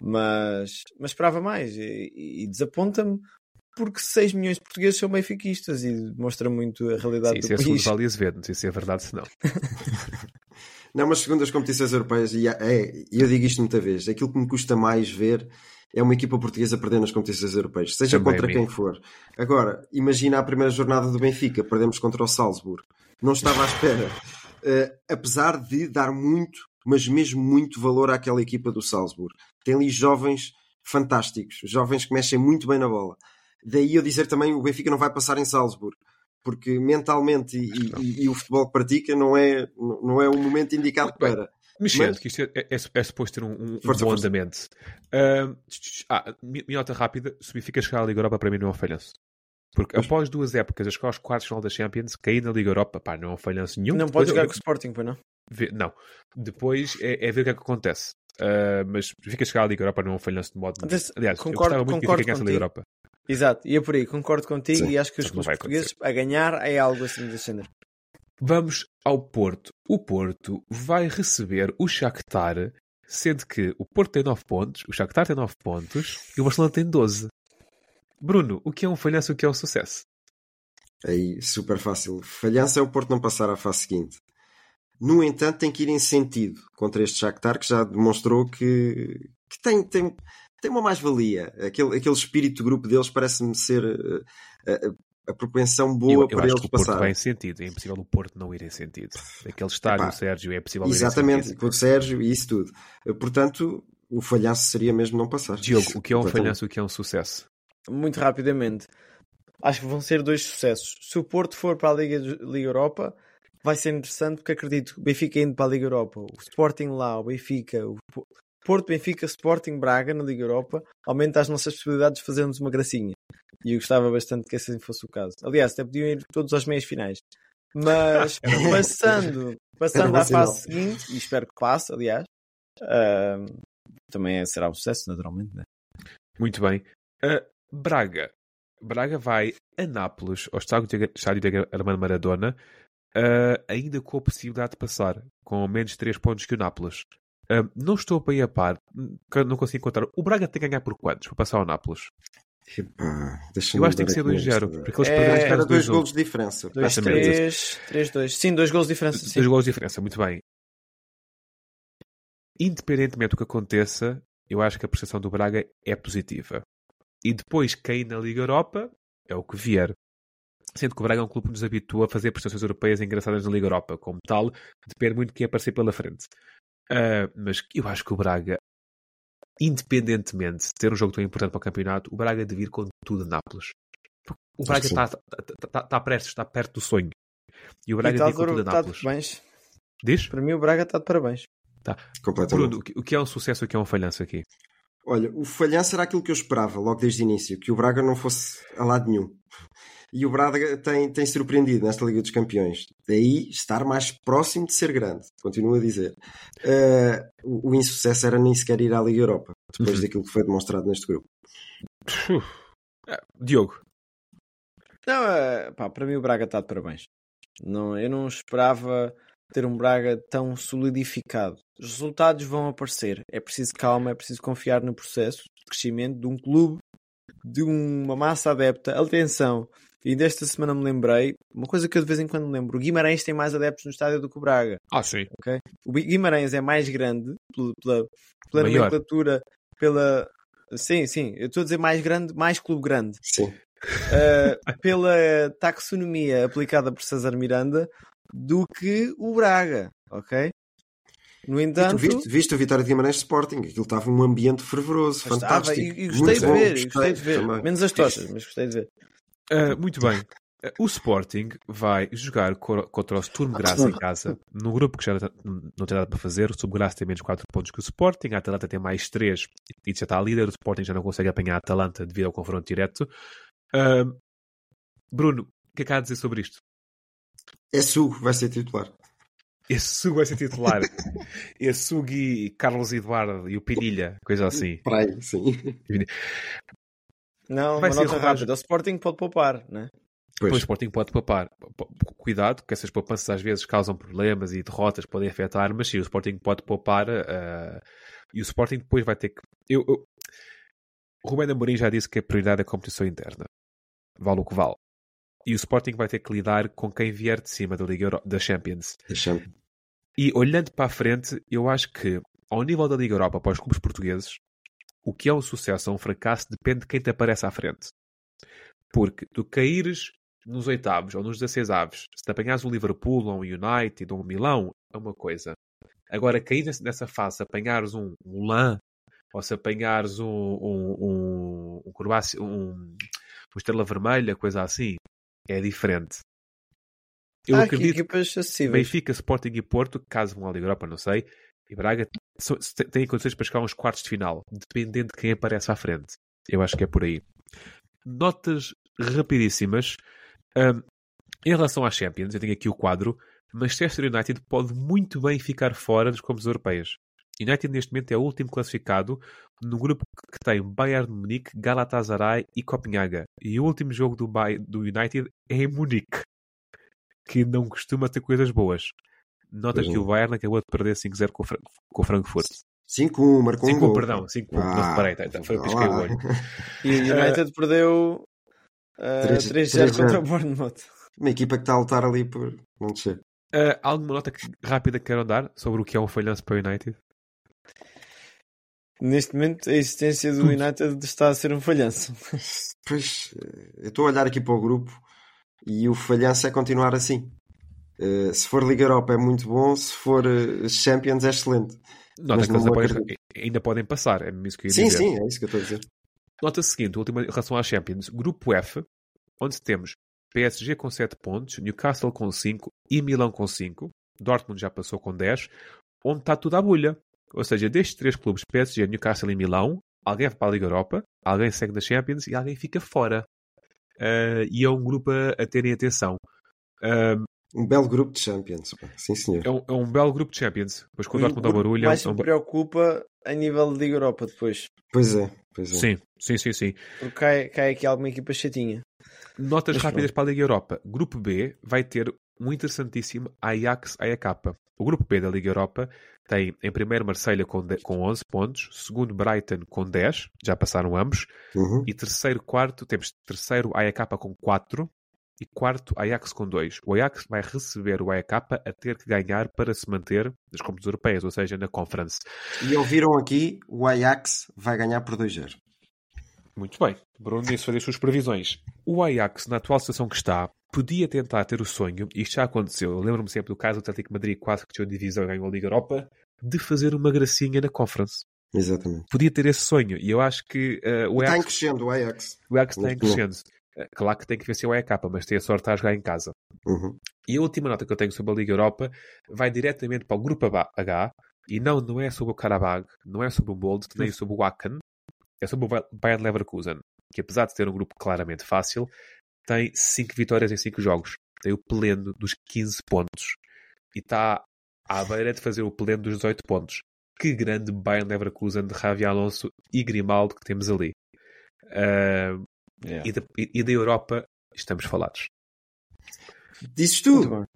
Mas, mas esperava mais e- e desaponta-me porque 6 milhões de portugueses são benfiquistas e demonstra muito a realidade Sim, do isso é país. segundo Vale Azevedo, não sei se é verdade se não. Não, mas segundo as competições europeias, e é, eu digo isto muita vez, aquilo que me custa mais ver é uma equipa portuguesa perder nas competições europeias, seja Também contra quem for. Agora, imagina a primeira jornada do Benfica, perdemos contra o Salzburgo. Não estava à espera. Eh, apesar de dar muito, mas mesmo muito valor àquela equipa do Salzburgo. Tem ali jovens fantásticos, jovens que mexem muito bem na bola. Daí eu dizer também o Benfica não vai passar em Salzburgo. Porque mentalmente e, e- e o futebol que pratica não é, não é o momento indicado Muito bem. para. Mexendo, Mas- que isto é, é, é suposto ter um, um, um Força, bom força. andamento. Ah, tch, ah, mi- minha nota rápida: se o Benfica chegar à Liga Europa, para mim não é um falhanço. Porque Pois. após duas épocas, as quais quartos final da Champions, cair na Liga Europa, pá, não é um falhanço nenhum. Não Depois pode jogar eu- com o Sporting, pois não? ver- não. Depois é, é ver o que é que acontece. Ah, mas o Benfica chegar à Liga Europa não é um falhanço de modo. Aliás, eu concordo- gostava muito que o concordo Benfica ganhasse a Liga. Europa. Exato, e é por aí, concordo contigo Sim, e acho que os clubes portugueses a ganhar é algo assim de ascender. Vamos ao Porto. O Porto vai receber o Shakhtar, sendo que o Porto tem 9 pontos, o Shakhtar tem 9 pontos e o Barcelona tem 12. Bruno, o que é um falhanço e o que é um sucesso? Aí, super fácil. Falhança é o Porto não passar à fase seguinte. No entanto, tem que ir em sentido contra este Shakhtar que já demonstrou que, que tem, tem, tem uma mais-valia. Aquele, aquele espírito de grupo deles parece-me ser eh, a, a propensão boa eu eu para acho eles que o Porto passarem. vai em sentido. É impossível o Porto não ir em sentido. Aquele estádio, Epá, o Sérgio, é possível ir em Exatamente, com o Sérgio e isso tudo. Eh, Portanto, o falhanço seria mesmo não passar. Diogo, o que é um falhanço e o que é um sucesso? Muito rapidamente. Acho que vão ser dois sucessos. Se o Porto for para a Liga, Liga Europa, vai ser interessante porque acredito que o Benfica indo para a Liga Europa, o Sporting lá, o Benfica, o Porto, Benfica, Sporting, Braga na Liga Europa, aumenta as nossas possibilidades de fazermos uma gracinha. E eu gostava bastante que assim fosse o caso. Aliás, até podiam ir todos aos meias finais. Mas passando, passando bom à fase seguinte, e espero que passe, aliás, ah, também será um sucesso, naturalmente. Né? Muito bem. Uh, Braga. Braga vai a Nápoles, ao estádio de, estádio de Armando Maradona, uh, ainda com a possibilidade de passar, com menos 3 pontos que o Nápoles. Uh, não estou bem a par, que não consigo encontrar. O Braga tem que ganhar por quantos para passar ao Nápoles? Epá, Eu acho que tem que ser aqui 2-0, neste- porque eles É, perderam dois 2 golos de diferença. 2, Exatamente. 3, 3, 2. Sim, dois gols de diferença. Sim. Dois gols de diferença, muito bem. Independentemente do que aconteça, eu acho que a prestação do Braga é positiva. E depois, cair na Liga Europa é o que vier. Sendo que o Braga é um clube que nos habitua a fazer prestações europeias engraçadas na Liga Europa. Como tal, depende muito de quem aparecer pela frente. Ah, mas eu acho que o Braga, independentemente de ter um jogo tão importante para o campeonato, o Braga deve ir com tudo a Nápoles. O Braga está, está, está, está prestes, está perto do sonho. E o E Braga está deve ir com tudo a Nápoles. parabéns. Diz? Para mim, o Braga está de parabéns. Completamente. Bruno, o que- é um sucesso e o que é um falhanço aqui? Olha, o falhanço era aquilo que eu esperava logo desde o início, que o Braga não fosse a lado nenhum. E o Braga tem, tem surpreendido nesta Liga dos Campeões. Daí estar mais próximo de ser grande, continuo a dizer. Eh, o, o insucesso era nem sequer ir à Liga Europa, depois Uhum. daquilo que foi demonstrado neste grupo. Ah, Diogo, Não, é, pá, para mim, o Braga está de parabéns. Não, eu não esperava ter um Braga tão solidificado. Os resultados vão aparecer. É preciso calma, é preciso confiar no processo de crescimento de um clube, de uma massa adepta. Atenção, e desta semana me lembrei, uma coisa que eu de vez em quando me lembro: o Guimarães tem mais adeptos no estádio do que o Braga. ah sim, ok? O Guimarães é mais grande pela, pela, nomenclatura, pela. Sim, sim, eu estou a dizer mais grande, mais clube grande. Sim. Uh, pela taxonomia aplicada por César Miranda do que o Braga, ok? No E tu entanto, viste, viste a vitória de Guimarães Sporting? Aquilo estava um ambiente fervoroso, estava, fantástico. e, e Muito gostei de bom, ver, e gostei de ver. também. Menos as tochas, mas gostei de ver. Ah, muito bem. Ah, O Sporting vai jogar co- contra o Sturm Graz em casa, num grupo que já não tem nada para fazer. O Sturm Graz tem menos 4 pontos que o Sporting, a Atalanta tem mais 3 e já está a líder. O Sporting já não consegue apanhar a Atalanta devido ao confronto direto. Ah, Bruno, o que é que há a dizer sobre isto? É Sugo, vai ser titular. Esse Sugo vai ser titular. Esse Sugo e Carlos Eduardo e o Pinilha, coisa assim. Para aí, sim. Não, Vai uma ser nota rápida. O Sporting pode poupar, né? Depois Pois. o Sporting pode papar. P- p- Cuidado, que essas poupanças às vezes causam problemas e derrotas podem afetar, mas sim, o Sporting pode poupar eh, e o Sporting depois vai ter que. Eu, eu... O Rubén Amorim já disse que a prioridade é a competição interna. Vale o que vale. E o Sporting vai ter que lidar com quem vier de cima da Liga Euro... da Champions. Deixa-me. E olhando para a frente, eu acho que, ao nível da Liga Europa, para os clubes portugueses, o que é um sucesso ou um fracasso depende de quem te aparece à frente. Porque tu caíres nos oitavos ou nos 16 aves, se te apanhares um Liverpool ou um United ou um Milão, é uma coisa. Agora, cair nessa fase, apanhares um, um LAN ou se apanhares um, um, um, um, Croácia, um, um Estrela Vermelha, coisa assim, é diferente. Eu Há acredito equipas que acessíveis. Benfica, Sporting e Porto, caso vão à Liga Europa, não sei, e Braga têm condições para chegar aos quartos de final, dependendo de quem aparece à frente. Eu acho que é por aí. Notas rapidíssimas. Ahm, em relação às Champions, eu tenho aqui o quadro. Manchester United pode muito bem ficar fora das competições europeias. United neste momento é o último classificado no grupo que tem Bayern de Munique, Galatasaray e Copenhaga. E o último jogo do United é em Munique, que não costuma ter coisas boas. Nota Pois que não. o Bayern acabou de perder 5-0 com, com o Frankfurt. 5-1, marcou um 5-1, gol. perdão, 5-1, não Ah, reparei, tá, tá, foi o que o olho. E o United perdeu uh, Três- 3-0 três contra o Bournemouth. Uma equipa que está a lutar ali por não descer. Ah, alguma nota que- rápida que queiram dar sobre o que é um falhanço para o United? Neste momento, a existência do United está a ser um falhanço. Pois, eh, eu estou a olhar aqui para o grupo e o falhanço é continuar assim. Eh, se for Liga Europa é muito bom, se for eh, Champions é excelente. Nota Mas que eles acredito. ainda podem passar, é isso que eu ia Sim, dizer. sim, é isso que eu estou a dizer. Nota seguinte, última em relação às Champions. Grupo F, onde temos PSG com 7 pontos, Newcastle com 5 e Milão com 5. Dortmund já passou com 10, onde está tudo à bolha. Ou seja, destes três clubes, PSG, Newcastle e Milão, alguém vai para a Liga Europa, alguém segue na Champions e alguém fica fora. Ah, e é um grupo a, a terem atenção. Ah, Um belo grupo de Champions. Sim, senhor. é, um, é um belo grupo de Champions. Depois com o Dortmund ao barulho. mais é um me preocupa a nível de Liga Europa depois. Pois é, pois é. Sim, sim, sim, sim. Porque cai, cai aqui alguma equipa chatinha. Notas Mas rápidas para a Liga Europa. Grupo B vai ter um interessantíssimo Ajax-AEK. O grupo B da Liga Europa tem em primeiro Marselha com, de- com 11 pontos, segundo Brighton com 10, já passaram ambos, Uhum. e terceiro, quarto, temos terceiro AEK com 4 e quarto Ajax com 2. O Ajax vai receber o AEK a ter que ganhar para se manter nas competições europeias, ou seja, na Conference. E ouviram aqui, o Ajax vai ganhar por 2-0. Muito bem. Bruno disse fazer as suas previsões. O Ajax, na atual situação que está, podia tentar ter o sonho, e isto já aconteceu, eu lembro-me sempre do caso do Atlético de Madrid, quase que tinha divisão e ganhou a Liga Europa, de fazer uma gracinha na Conference. Exatamente. Podia ter esse sonho, e eu acho que uh, o, Está em Ajax, crescendo o Ajax. o Ajax está em crescendo. Uh, Claro que tem que vencer o AEK, mas tem a sorte a jogar em casa. Uhum. E a última nota que eu tenho sobre a Liga Europa vai diretamente para o Grupo H, e não, não é sobre o Karabag, não é sobre o Bold, nem sobre o Wacken, é sobre o Bayern Leverkusen, que apesar de ter um grupo claramente fácil, tem 5 vitórias em 5 jogos. Tem o pleno dos 15 pontos. E está à beira de fazer o pleno dos 18 pontos. Que grande Bayern Leverkusen de Javi Alonso e Grimaldo que temos ali. Ah, e, da, e- da Europa estamos falados. Dizes tu,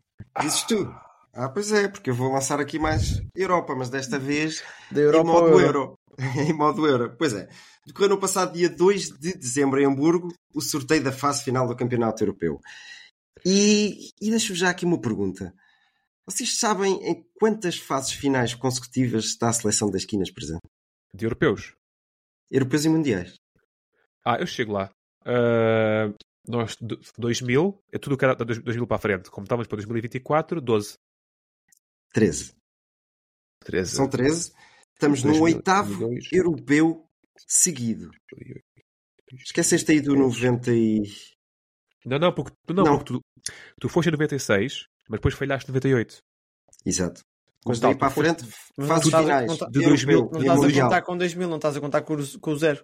dizes tu. Ah, pois é, porque eu vou lançar aqui mais Europa, mas desta vez Da em Europa ao modo Euro. euro. em modo euro. Pois é. Decorreu no passado dia 2 de dezembro em Hamburgo o sorteio da fase final do Campeonato Europeu. E, e deixo-vos já aqui uma pergunta. Vocês sabem em quantas fases finais consecutivas está a seleção das esquinas presente? De europeus. Europeus e mundiais. Ah, eu chego lá. Ah, nós, do- 2000, é tudo o que era de 2000 para a frente. Como estávamos para 2024, 12. 13. 13. São 13. Estamos no 2000, oitavo 2002. europeu seguido. Esqueceste aí do 90 e... Não, não, porque, não, Não. porque tu, tu foste em 96, mas depois falhaste em 98. Exato. Como Mas daí para a frente, a- finais. não de europeu 2000, Não estás a contar com 2000, não estás a contar com o zero.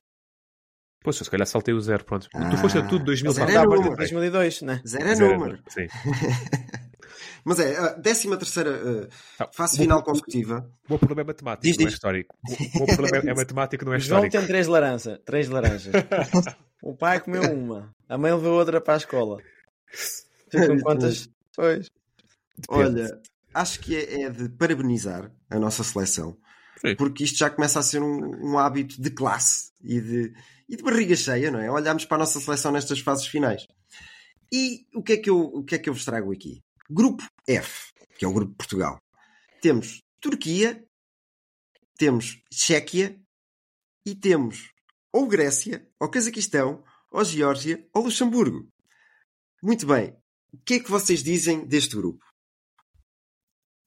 Pois, eu se calhar saltei o zero, pronto. Ah, tu foste a tudo 2000 mas para partir número. de 2002, né? Zero é Zero é número. Sim. Mas é, a 13 terceira Ah, fase final consecutiva. O meu problema é matemático, Diz, não é histórico. O meu problema é matemático, não é O João histórico. tem três laranjas. Três laranjas. o pai comeu uma. A mãe levou outra para a escola. Ficam quantas? Pois. Olha, acho que é, é de parabenizar a nossa seleção. Sim. Porque isto já começa a ser um, um hábito de classe e de, e de barriga cheia, não é? Olharmos para a nossa seleção nestas fases finais. E o que é que eu, o que é que eu vos trago aqui? Grupo F, que é o Grupo de Portugal. temos Turquia, temos Chequia e temos ou Grécia, ou Cazaquistão, ou Geórgia, ou Luxemburgo. Muito bem. O que é que vocês dizem deste grupo?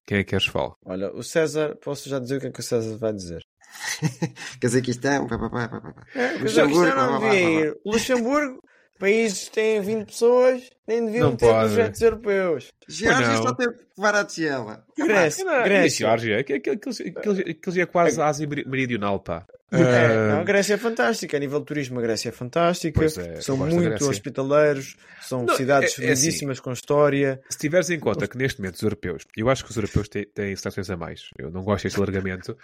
Quem é que queres falar? Olha, o César, posso já dizer o que é que o César vai dizer? Cazaquistão, pá, pá, pá, pá, pá. É, Luxemburgo, não devia ir. Luxemburgo, países que têm 20 pessoas, nem deviam Não ter pode. projetos europeus. Geórgia só teve que levar a tigela. Grécia, Grécia. Geórgia, aquilo, aquilo, já é quase a Ásia Meri- Meridional, pá. É, Ah, não, a Grécia é fantástica. A nível de turismo, a Grécia é fantástica. É, são muito hospitaleiros, são Não, cidades é- é assim. lindíssimas com história. Se tiveres em conta que neste momento os europeus, eu acho que os europeus têm, têm seleções a mais, eu não gosto deste alargamento,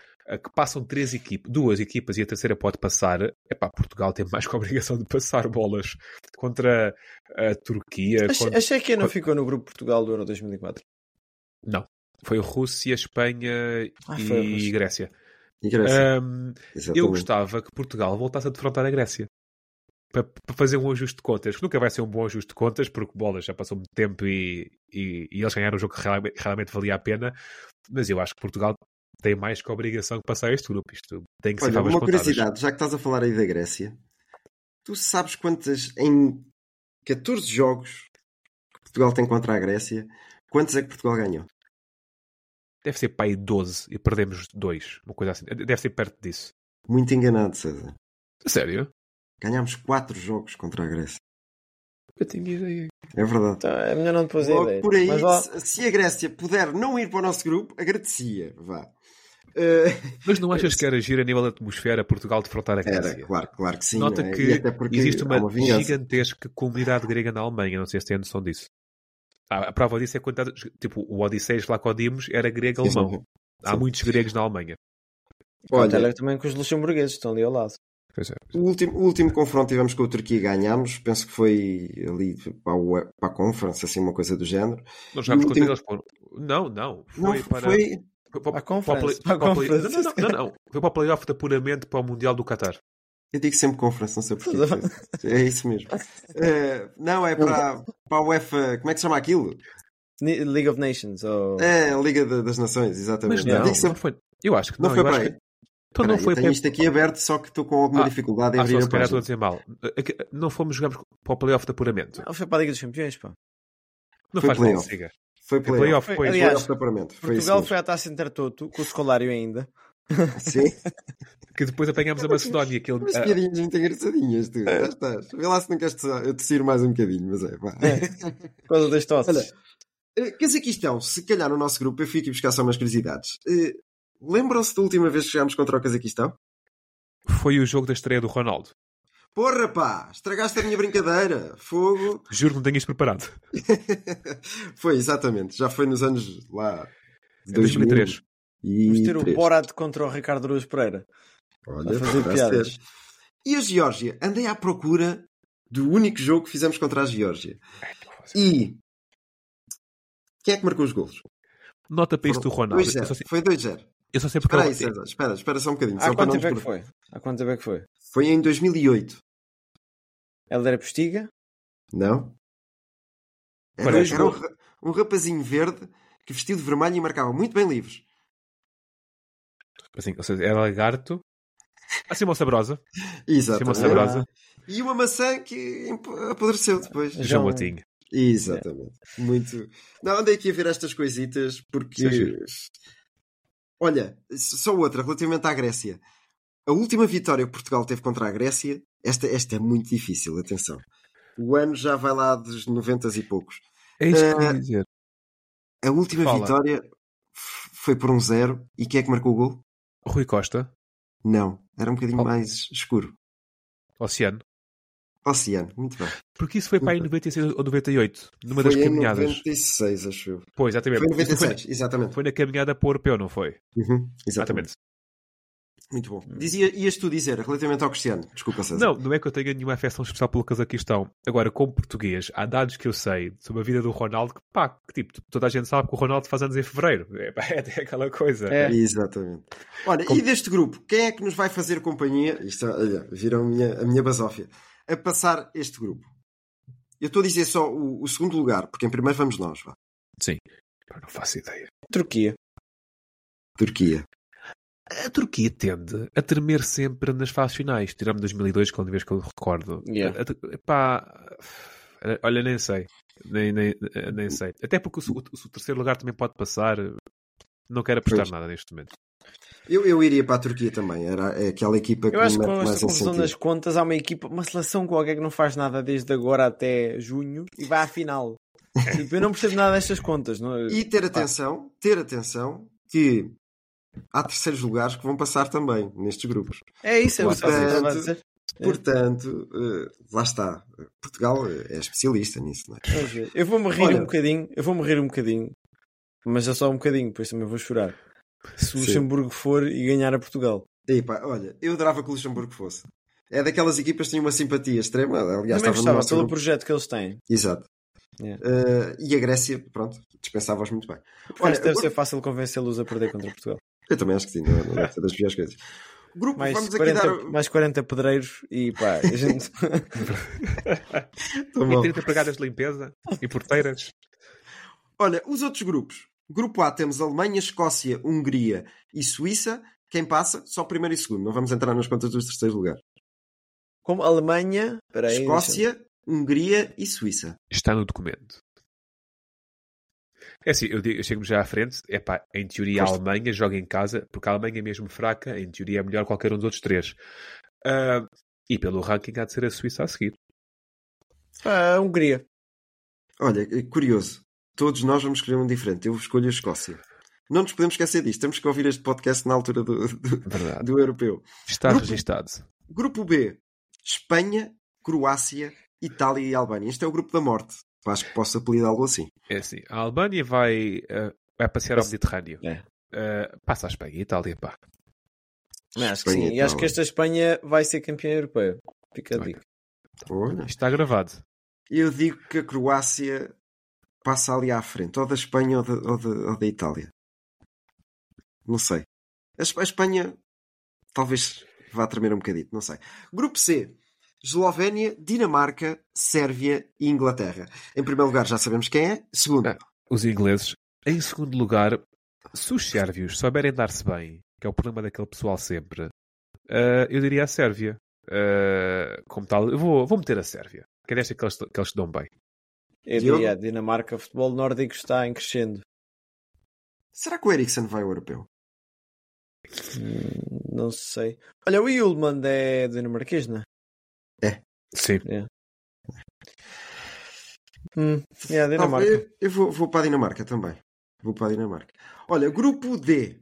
que passam três equipas, duas equipas e a terceira pode passar, epá, Portugal tem mais que a obrigação de passar bolas contra a Turquia. A, contra- a Chequia não ficou no grupo Portugal do Euro 2004. Não. Foi Rússia, Espanha Ah, e Rússia. Grécia. E Grécia. Exatamente. eu gostava que Portugal voltasse a defrontar a Grécia. Para, fazer um ajuste de contas. Nunca vai ser um bom ajuste de contas, porque bolas já passou muito tempo e, e, e eles ganharam um jogo que realmente, realmente valia a pena. Mas eu acho que Portugal tem mais que a obrigação de passar este grupo. Isto tem que ser Olha, favas uma contadas. curiosidade, já que estás a falar aí da Grécia, tu sabes quantas em 14 jogos que Portugal tem contra a Grécia, quantos é que Portugal ganhou? Deve ser para aí 12 e perdemos 2. Uma coisa assim. Deve ser perto disso. Muito enganado, César. Sério? Ganhámos 4 jogos contra a Grécia. Eu tinha ideia. É verdade. Então, é melhor não Logo ideia. por aí, lá, se, se a Grécia puder não ir para o nosso grupo, agradecia. Vá. Eh, Mas não achas que era giro a nível da atmosfera Portugal defrontar a Grécia? era, claro, claro que sim. Nota é? que existe uma, vingança. gigantesca comunidade grega na Alemanha. Não sei se têm noção disso. Ah, a prova disso é quando tipo, o Odisseus lá que Odimos era grego-alemão. Há Sim. muitos gregos na Alemanha. Olha, Olha, também com os luxemburgueses estão ali ao lado. Pois é. o último, o último confronto tivemos com a Turquia e ganhámos. Penso que foi ali para a, UE para a Conference, assim, uma coisa do género. Nós jogámos o contra eles. por- Não, não. Foi Não, para. foi, para, o a o. Não, não, não, não. Foi para o playoff de apuramento para o Mundial do Qatar. Eu digo sempre conference, não sei porquê. É isso mesmo. Eh, não, é para, para a UEFA. Como é que se chama aquilo? League of Nations. Ou... É a Liga da- das Nações, exatamente. Mas Eu não, digo não sempre- foi. Eu acho que não não. foi eu para acho aí. que... Então não foi eu tenho para. isto aqui aberto, só que estou com alguma Ah, dificuldade em Ah, abrir a estou dizer mal. Não fomos jogar para o playoff de apuramento. Não, foi para a Liga dos Campeões, pá. Foi Não faz mal, playoff. siga. Foi playoff. playoff, Foi- pois. aliás, Playoff de apuramento. Foi Portugal foi à taça Intertoto, com o escolário ainda. Sim. que depois apanhámos a Macedónia. Aquele... Umas piadinhas muito engraçadinhas, tu. Já estás. Vê lá se não queres tecer mais um bocadinho, mas é, pá. É. Das tosses. Olha, eh, quer dizer que isto é um, se calhar no nosso grupo, eu fui aqui buscar só umas curiosidades. Eh, lembram-se da última vez que chegámos contra o Cazaquistão? Foi o jogo da estreia do Ronaldo. Porra, pá! Estragaste a minha brincadeira! Fogo! Juro que não tenhas preparado. foi, exatamente. Já foi nos anos lá... É 2003. Vamos ter o três. Borat contra o Ricardo Ruiz Pereira. Olha, a fazer piadas. E a Geórgia? Andei à procura do único jogo que fizemos contra a Geórgia. É, então e quem é que marcou os gols? Nota para isso do Ronaldo. 2 -0. Foi 2-0. Eu só sei porque espera aí, César, espera, espera só um bocadinho. Há quanto tempo é que foi? Há quanto tempo é que foi? Foi em 2008. Ela era postiga? Não. Era, era um, um rapazinho verde que vestiu de vermelho e marcava muito bem livros assim, ou seja, era lagarto. Assim, uma sabrosa. Exato. Simão Sabrosa. E uma maçã que apodreceu depois. João Moutinho. Exatamente. Muito. Não, andei aqui a ver estas coisitas porque. Sim, Olha, só outra, relativamente à Grécia. A última vitória que Portugal teve contra a Grécia, esta, esta é muito difícil, atenção. O ano já vai lá dos 90 e poucos. É isso que eu Eh, ia dizer. A última Fala. vitória foi por um zero. E quem é que marcou o gol? Rui Costa, Não, era um bocadinho Oh. mais escuro. Oceano. Oceano, muito bem. Porque isso foi para aí em 96 ou 98, numa foi das em caminhadas. 96, acho eu. Pois, exatamente. Foi em Isso 96, exatamente. Foi na caminhada para o europeu, não foi? Uhum, exatamente. Exatamente. Muito bom. Dizia, ias tu dizer, relativamente ao Cristiano, desculpa, César. Não, não é que eu tenha nenhuma afecção especial pelo Cazaquistão. Agora, como português, há dados que eu sei sobre a vida do Ronaldo que, pá, que tipo, toda a gente sabe que o Ronaldo faz anos em fevereiro. É, é até aquela coisa. É. Exatamente. Olha, e deste grupo, quem é que nos vai fazer companhia? Isto, olha, viram a minha, a minha basófia. A passar este grupo. Eu estou a dizer só o, o segundo lugar, porque em primeiro vamos nós. Vá. Sim. Não faço ideia. Turquia. Turquia. A Turquia tende a tremer sempre nas fases finais. Tiramos 2002, quando vez que eu recordo. Yeah. A- a- pá, olha, nem sei. Nem, nem, nem sei. Até porque o, se- o- o terceiro lugar também pode passar. Não quero apostar Pois. nada neste momento. Eu, eu iria para a Turquia também. Era é aquela equipa que Eu acho que com mais esta em confusão das contas há uma equipa, uma seleção qualquer que não faz nada desde agora até junho e vai à final. Tipo, eu não percebo nada destas contas. Não... E ter atenção, ter atenção que há terceiros lugares que vão passar também nestes grupos. É isso, é o que eu estava a dizer. É. Portanto, eh, lá está. Portugal é especialista nisso, não é? Ver. Eu vou-me rir Olha- um bocadinho, eu vou-me rir um bocadinho, mas é só um bocadinho, depois também vou chorar. Se o. Luxemburgo for e ganhar a Portugal. E pá, olha, eu adorava que o Luxemburgo fosse. É daquelas equipas que tinham uma simpatia extrema. Aliás, Também estava no pelo grupo. projeto que eles têm. Exato. Yeah. Eh, e a Grécia, pronto, dispensava-os muito bem. Porque Olha, deve eu- ser fácil convencê-los a perder contra Portugal. Eu também acho que sim, não, não deve ser das piores coisas. Grupo, Mais vamos 40, aqui dar. mais 40 pedreiros e pá, a gente. E bom. 30 empregadas de limpeza e porteiras. Olha, os outros grupos. Grupo A temos Alemanha, Escócia, Hungria e Suíça. Quem passa? Só primeiro e segundo. Não vamos entrar nas contas dos terceiros lugares. Como Alemanha, peraí, Escócia, Hungria e Suíça. Está no documento. É assim, eu, digo- eu chego já à frente. É pá, em teoria a. Alemanha joga em casa, porque a Alemanha é mesmo fraca, em teoria é melhor qualquer um dos outros três. Ah, e pelo ranking há de ser a Suíça a seguir. Ah, Hungria. Olha, é curioso. Todos nós vamos escolher um diferente. Eu escolho a Escócia. Não nos podemos esquecer disto. Temos que ouvir este podcast na altura do, do, do europeu. Está Grupo- registado. Grupo B. Espanha, Croácia, Itália e Albânia. Este é o grupo da morte. Acho que posso apelidá-lo assim. É assim, a Albânia vai, ah, vai passear ao Mediterrâneo. É. Ah, passa a Espanha e Itália, pá. Não, acho que Espanha sim. e E acho que esta Espanha vai ser campeã europeia. Fica a Vai. dica. Olha. Está gravado. Eu digo que a Croácia passa ali à frente, ou da Espanha ou da, ou da, ou da Itália. Não sei. A Es- a Espanha talvez vá tremer um bocadinho, não sei. Grupo C. Eslovénia, Dinamarca, Sérvia e Inglaterra. Em primeiro lugar, já sabemos quem é. Segundo, Ah. Os ingleses. Em segundo lugar, se os sérvios souberem dar-se bem, que é o problema daquele pessoal sempre, ah, eu diria a Sérvia. Ah, como tal, eu vou, vou meter a Sérvia. Que é desta que eles, que eles dão bem. Eu diria a Dinamarca, o futebol nórdico está em crescendo. será que o Eriksen vai ao europeu? Hum, Não sei. Olha, o Yulman é dinamarquês, não é? Sim. Hum, é a Não, Dinamarca. eu eu vou, vou para a Dinamarca também. Vou para a Dinamarca. Olha, grupo D.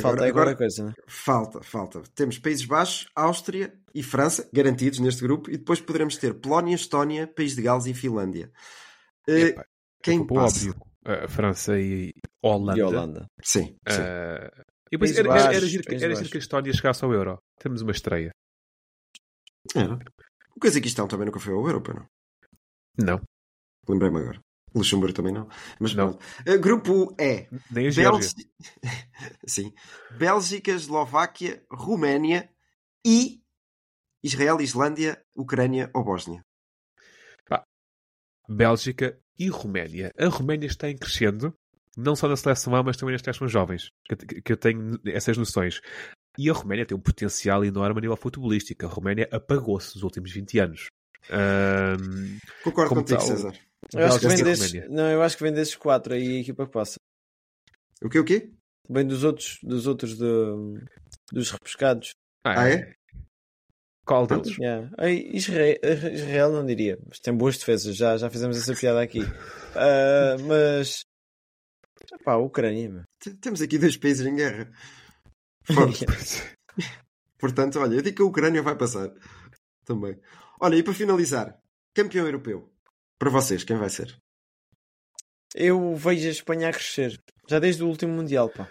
Falta agora- qualquer coisa, não é? Falta, falta. Temos Países Baixos, Áustria e França, garantidos neste grupo, e depois poderemos ter Polónia, Estónia, País de Gales e Finlândia. Eh, Epá, quem Desculpa, passa? óbvio. Ah, França e Holanda. E Holanda. Sim, sim. Ah, e depois era, era, era giro era giro que a Estónia chegasse ao Euro. Temos uma estreia. Era. O Cazaquistão também nunca foi ao Europa, não? Não. Lembrei-me agora. Luxemburgo também não. Mas Não. Eh, grupo E. Nem a. Sim. Bélgica, Eslováquia, Roménia e Israel, Islândia, Ucrânia ou Bósnia. Bélgica e Roménia. A Roménia está em crescendo, não só na seleção A, mas também nas seleções jovens, que, que eu tenho essas noções. E a Roménia tem um potencial enorme a nível futebolístico. A Roménia apagou-se nos últimos 20 anos. Ahm, Concordo contigo, tal? César. Eu acho que vem desses, não, eu acho que vem desses quatro aí a equipa que passa. O quê, o quê? Vem dos outros, dos outros de- dos repescados. Ah, é? Qual deles? Yeah. Aí, Israel, Israel não diria, mas tem boas defesas, já, já fizemos essa piada aqui. Ah, mas pá, Ucrânia, Temos aqui dois países em guerra. Portanto, olha, eu digo que a Ucrânia vai passar. Também. Olha, e para finalizar, campeão europeu. Para vocês, quem vai ser? Eu vejo a Espanha a crescer. Já desde o último Mundial, pá.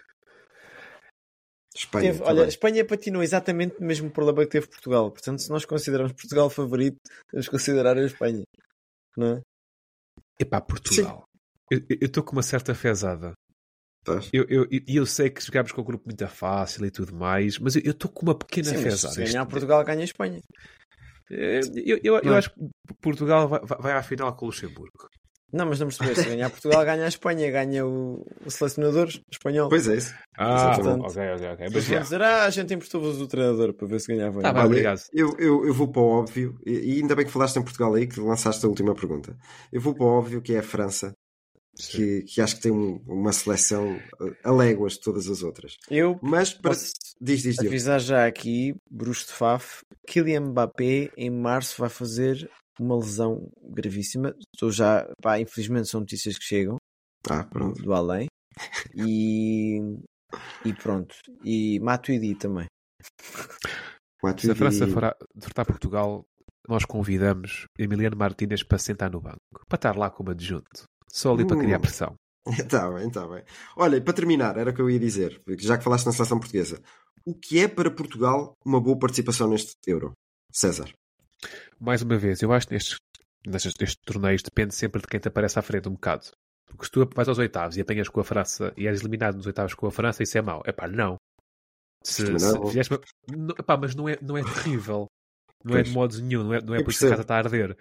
Espanha. Teve- tá olha, a bem. Espanha patinou exatamente o mesmo problema que teve Portugal. Portanto, se nós consideramos Portugal favorito, temos que considerar a Espanha. Não é? Epá, Portugal. Eu eu estou com uma certa fezada. Estás? E eu, eu, e eu sei que jogámos com um grupo muito fácil e tudo mais, mas eu eu estou com uma pequena Sim, fezada. se ganhar Este- Portugal, ganha a Espanha. Eh, Eu, eu, eu é? acho que Portugal vai, vai à final com o Luxemburgo. Não, mas não percebeste. Se ganhar Portugal, ganha a Espanha, ganha o, o selecionador espanhol. Pois é isso. Ah, Portanto, ok, ok, ok. Mas vão dizer, ah, a gente emprestou-vos o treinador para ver se ganhava. Tá Olha, obrigado. Eu, eu, eu vou para o óbvio, e ainda bem que falaste em Portugal aí, que lançaste a última pergunta. Eu vou para o óbvio, que é a França, que, que acho que tem um- uma seleção eh, a léguas de todas as outras. Eu Mas para... posso diz, diz, diz. avisar já aqui, Bruce de Faf, Kylian Mbappé em março vai fazer uma lesão gravíssima. Estou já, pá, infelizmente são notícias que chegam Ah, do, pronto. do além. E, e pronto. E Matuidi também. Quatro Se a França for derrotar Portugal, nós convidamos Emiliano Martínez para sentar no banco, para estar lá como adjunto. Só ali para criar Hum. pressão. Está bem, está bem. Olha, e para terminar, era o que eu ia dizer, já que falaste na seleção portuguesa. O que é para Portugal uma boa participação neste Euro? César. Mais uma vez, eu acho que nestes, nestes, nestes torneios depende sempre de quem te aparece à frente um bocado. Porque se tu vais aos oitavos e apanhas com a França e és eliminado nos oitavos com a França, isso é mau. É pá, não. Se, Também se não. fizeste uma- não, epá, mas não é, não é terrível. Não é de Pois. modo nenhum, não é, não é Eu por isso que a casa está a arder.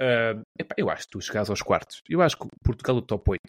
Ah, epá, eu acho que tu chegares aos quartos. Eu acho que Portugal é o top 8.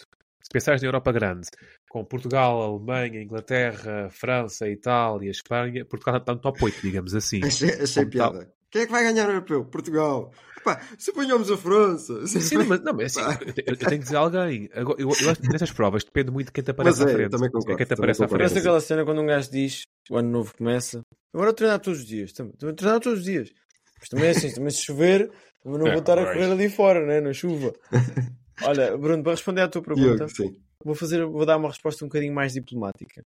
Se pensares na Europa grande, com Portugal, Alemanha, Inglaterra, França, Itália, Espanha, Portugal está no top 8, digamos assim. Achei, achei Como tal. piada. Quem é que vai ganhar o europeu? Portugal. Epá, se apanhamos a França. se- Sim, mas, não, mas assim, Pá. eu, eu tenho que dizer alguém. Agora, Eu, eu acho que nessas provas depende muito de quem te aparece Mas à é, frente. também concordo, é quem te também aparece à. Parece frente. aquela cena quando um gajo diz o ano novo começa. Agora treinar todos os dias. Também, treinar todos os dias. Mas também é assim, também se chover, também não É, vou estar a correr ali fora, né? na chuva. Olha, Bruno, para responder à tua pergunta, sim. vou, fazer, vou dar uma resposta um bocadinho mais diplomática.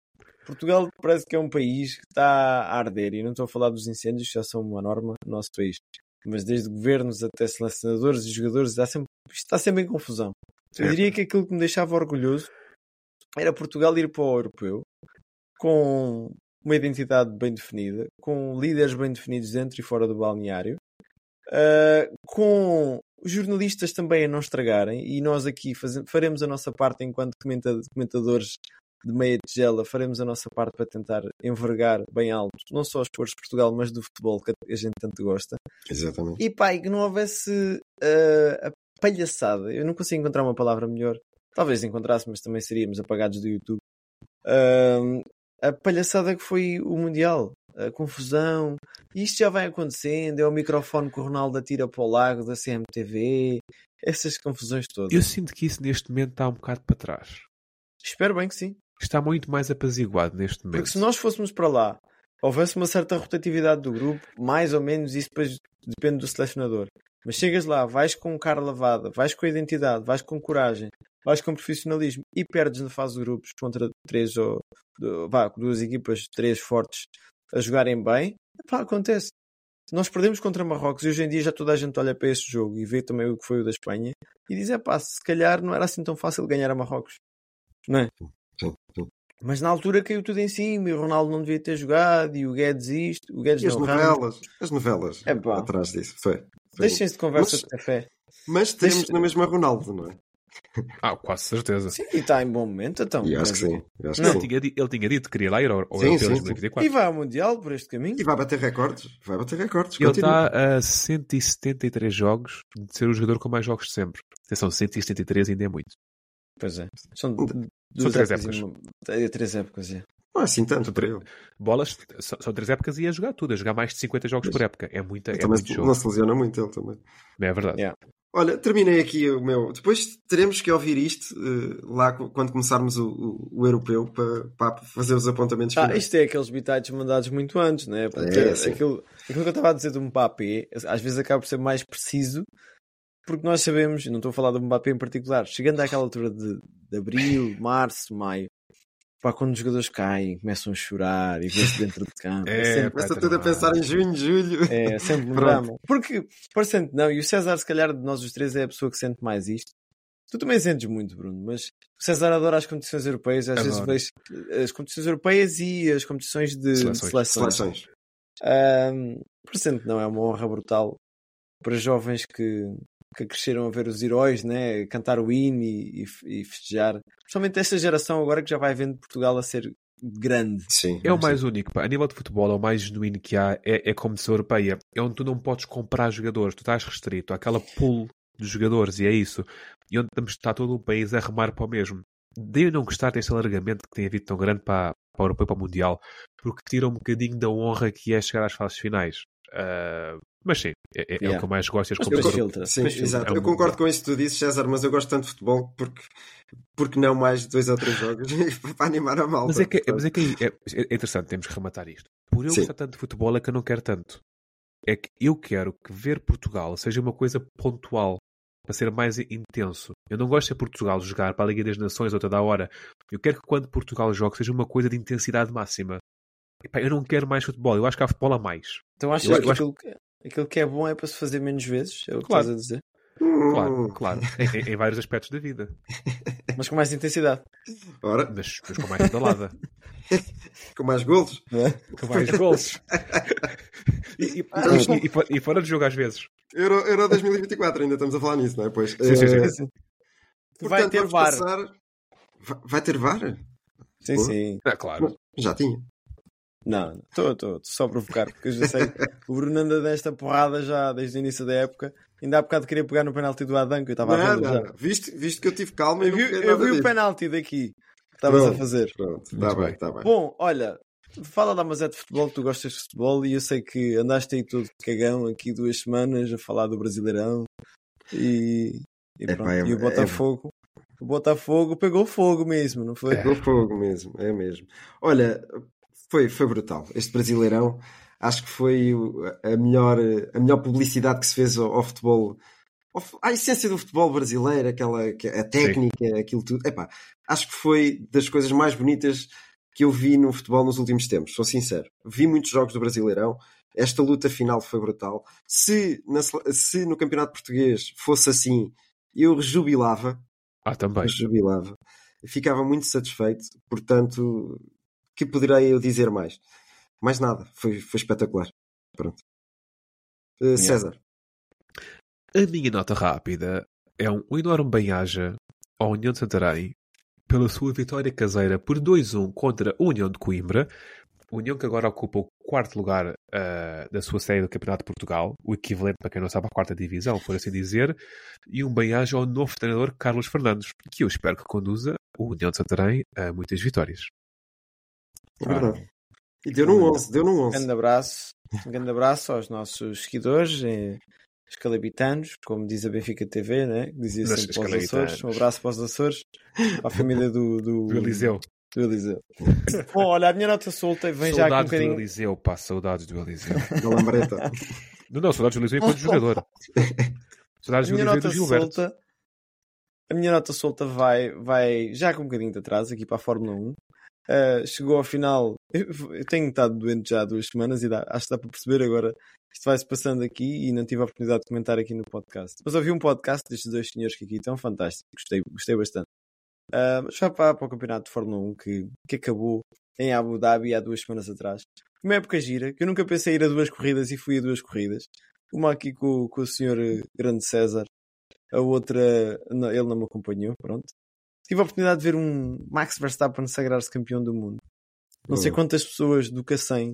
Portugal parece que é um país que está a arder, e não estou a falar dos incêndios, que já são uma norma no nosso país. Mas desde governos até selecionadores e jogadores, está sempre, está sempre em confusão. Eu diria que aquilo que me deixava orgulhoso era Portugal ir para o europeu com uma identidade bem definida, com líderes bem definidos dentro e fora do balneário, ah, com os jornalistas também a não estragarem, e nós aqui faremos a nossa parte enquanto comenta- comentadores de meia tigela, faremos a nossa parte para tentar envergar bem alto, não só os cores de Portugal, mas do futebol que a gente tanto gosta. Exatamente. E e que não houvesse ah, a palhaçada, eu não consigo encontrar uma palavra melhor, talvez encontrasse, mas também seríamos apagados do YouTube. Ah, a palhaçada que foi o Mundial, a confusão, e isto já vai acontecendo, é o microfone que o Ronaldo atira para o lago da CMTV, essas confusões todas. Eu sinto que isso neste momento está um bocado para trás. Espero bem que sim. Está muito mais apaziguado neste momento. Porque se nós fôssemos para lá, houvesse uma certa rotatividade do grupo, mais ou menos, isso depois depende do selecionador. Mas chegas lá, vais com cara lavada, vais com identidade, vais com coragem, vais com profissionalismo e perdes na fase de grupos contra três ou vá, duas equipas, três fortes a jogarem bem, acontece. Nós perdemos contra Marrocos e hoje em dia já toda a gente olha para esse jogo e vê também o que foi o da Espanha e diz: é pá, se calhar não era assim tão fácil ganhar a Marrocos, não é? Mas na altura caiu tudo em cima e o Ronaldo não devia ter jogado e o Guedes isto, o Guedes E as não, Ramos. novelas? As novelas. Ah, quase certeza. Sim, e está em bom momento, então. E acho que sim. Eu acho que Não, sim. tinha ele tinha dito que queria lá ir ao, ao Sim, Europeu sim, de sim. 2024. E vai ao Mundial por este caminho. E vai bater recordes. Vai bater recordes. Ele Continua. está a 173 jogos de ser o jogador com mais jogos de sempre. Atenção, 173 ainda é muito. Pois é. São, São duas três épocas. épocas. uma- é, Três épocas, é. Não é assim tanto São para três- ele. Bolas, são, são três épocas e ia jogar tudo, a jogar mais de 50 jogos Pois. por época. É, muita, é Também muito se- jogo. não se lesiona muito ele também. Não é verdade. Yeah. Olha, terminei aqui o meu. Depois teremos que ouvir isto eh, lá quando começarmos o, o- o europeu para, para fazer os apontamentos Ah, finais. isto é aqueles bitites mandados muito antes, né? Porque É, sim. aquilo, aquilo que eu estava a dizer do Mbappé, às vezes acaba por ser mais preciso, porque nós sabemos, e não estou a falar do Mbappé em particular, chegando àquela altura de, de abril, março, maio, pá, quando os jogadores caem, começam a chorar e vê-se dentro de campo. É, sempre, pá, Começa tudo a pensar em junho, julho. é sempre um drama. Porque, parecendo não, e o César, se calhar, de nós os três, é a pessoa que sente mais isto. Tu também sentes muito, Bruno, mas o César adora as competições europeias, às Adoro. vezes vejo as competições europeias e as competições de Seleções. seleções. Seleções. Um, não é uma honra brutal para jovens que, que cresceram a ver os heróis, né? cantar o hino e, e, e festejar. Principalmente esta geração agora que já vai vendo Portugal a ser grande. Sim. É o mais único, pá. A nível de futebol, é o mais genuíno que há. É, é a competição europeia. É onde tu não podes comprar jogadores. Tu estás restrito àquela pool de jogadores e é isso. E onde estamos, está todo o país a remar para o mesmo. Daí eu não gostar deste alargamento que tem havido tão grande para, para o Europeu para o Mundial, porque tira um bocadinho da honra que é chegar às fases finais. Uh, mas sim, é, é, Yeah. o que eu mais gosto. Este Mas competidor- filtra. Sim, filtra. exato. É um eu concordo com isso que tu dizes, César, mas eu gosto tanto de futebol porque, porque não mais dois ou três jogos para animar a malta. Mas é que, mas é, que aí é, é interessante, temos que rematar isto. Por eu Sim. gostar tanto de futebol é que eu não quero tanto. É que eu quero que ver Portugal seja uma coisa pontual, para ser mais intenso. Eu não gosto de Portugal jogar para a Liga das Nações ou toda a hora. Eu quero que quando Portugal jogue seja uma coisa de intensidade máxima. Epá, eu não quero mais futebol, eu acho que há futebol a mais. Então achas Eu- que eu acho- aquilo, que- é bom é para se fazer menos vezes? É o que Claro. estás a dizer? Claro, Hum, claro. Em, em- vários aspectos da vida. Mas com mais intensidade. Ora, Mas, mas com mais pedalada. com mais golos. É? com mais gols. e, e, e, e, fora- e fora de jogo às vezes. Euro, Euro 2024, ainda estamos a falar nisso, não é? Pois. Sim, sim, sim. Eh, Sim. Vai portanto, ter vamos VAR. passar- Vai, vai ter VAR? Sim, Boa. sim. Ah, claro. Já tinha. Não, estou estou só a provocar, porque eu já sei. o Bruno anda desta porrada já desde o início da época. Ainda há bocado queria pegar no penalti do Adão, que eu estava a ver não, já. não. Visto, que eu tive calma Eu vi, eu vi o penalti daqui que estavas a fazer. Pronto, está bem, está bem. Bom, olha, fala da Mazé de futebol, tu gostas de futebol e eu sei que andaste aí todo cagão aqui duas semanas a falar do Brasileirão e, e, é- e o Botafogo. O Botafogo pegou fogo mesmo, não foi? Pegou fogo mesmo, é mesmo. Olha, foi, foi brutal. Este Brasileirão, acho que foi a melhor, a melhor publicidade que se fez ao, ao futebol, ao fu- à essência do futebol brasileiro, aquela, que- a técnica, aquilo tudo. Epá, acho que foi das coisas mais bonitas que eu vi no futebol nos últimos tempos, sou sincero. Vi muitos jogos do Brasileirão. Esta luta final foi brutal. Se, na se no Campeonato Português fosse assim, eu rejubilava Ah, também. jubilava. Ficava muito satisfeito, portanto, que poderei eu dizer mais? Mais nada, foi, foi espetacular. Pronto. Uh, César, A minha nota rápida é um enorme bem-aja à União de Santarém pela sua vitória caseira por 2-1 contra a União de Coimbra. União que agora ocupa o quarto lugar ah, da sua série do Campeonato de Portugal, o equivalente, para quem não sabe, à quarta divisão, por assim dizer, e um bem-aja ao novo treinador Carlos Fernandes, que eu espero que conduza o União de Santarém a muitas vitórias. É verdade. E deu num 11, deu num Um 11. grande abraço, um grande abraço aos nossos seguidores, eh, escalabitanos, como diz a Benfica TV, né? que dizia Nos sempre para os. Açores. Um abraço para os Açores, para a família do, do, Do Eliseu. do Eliseu. Bom, olha, a minha nota solta vem já aqui um Saudades do bocadinho. Eliseu, pá, saudades do Eliseu. Da Lambreta. Não, não, saudades do Eliseu enquanto jogador. Saudades do Eliseu e nota do Gilberto. solta, a minha nota solta vai, vai já com um bocadinho de atraso aqui para a Fórmula 1. Uh, chegou ao final. Eu, tenho estado doente já há duas semanas e dá- acho que dá para perceber agora. Isto vai-se passando aqui e não tive a oportunidade de comentar aqui no podcast. Mas ouvi um podcast destes dois senhores que aqui estão fantástico. Gostei, gostei bastante. Uh, mas já para, para o campeonato de Fórmula 1 que, que acabou em Abu Dhabi há duas semanas atrás. Uma época gira, que eu nunca pensei ir a duas corridas e fui a duas corridas. Uma aqui com, com o senhor eh, Grande César, a outra ele não me acompanhou, pronto. Tive a oportunidade de ver um Max Verstappen sagrar-se campeão do mundo. Não sei Boa. quantas pessoas do Cacém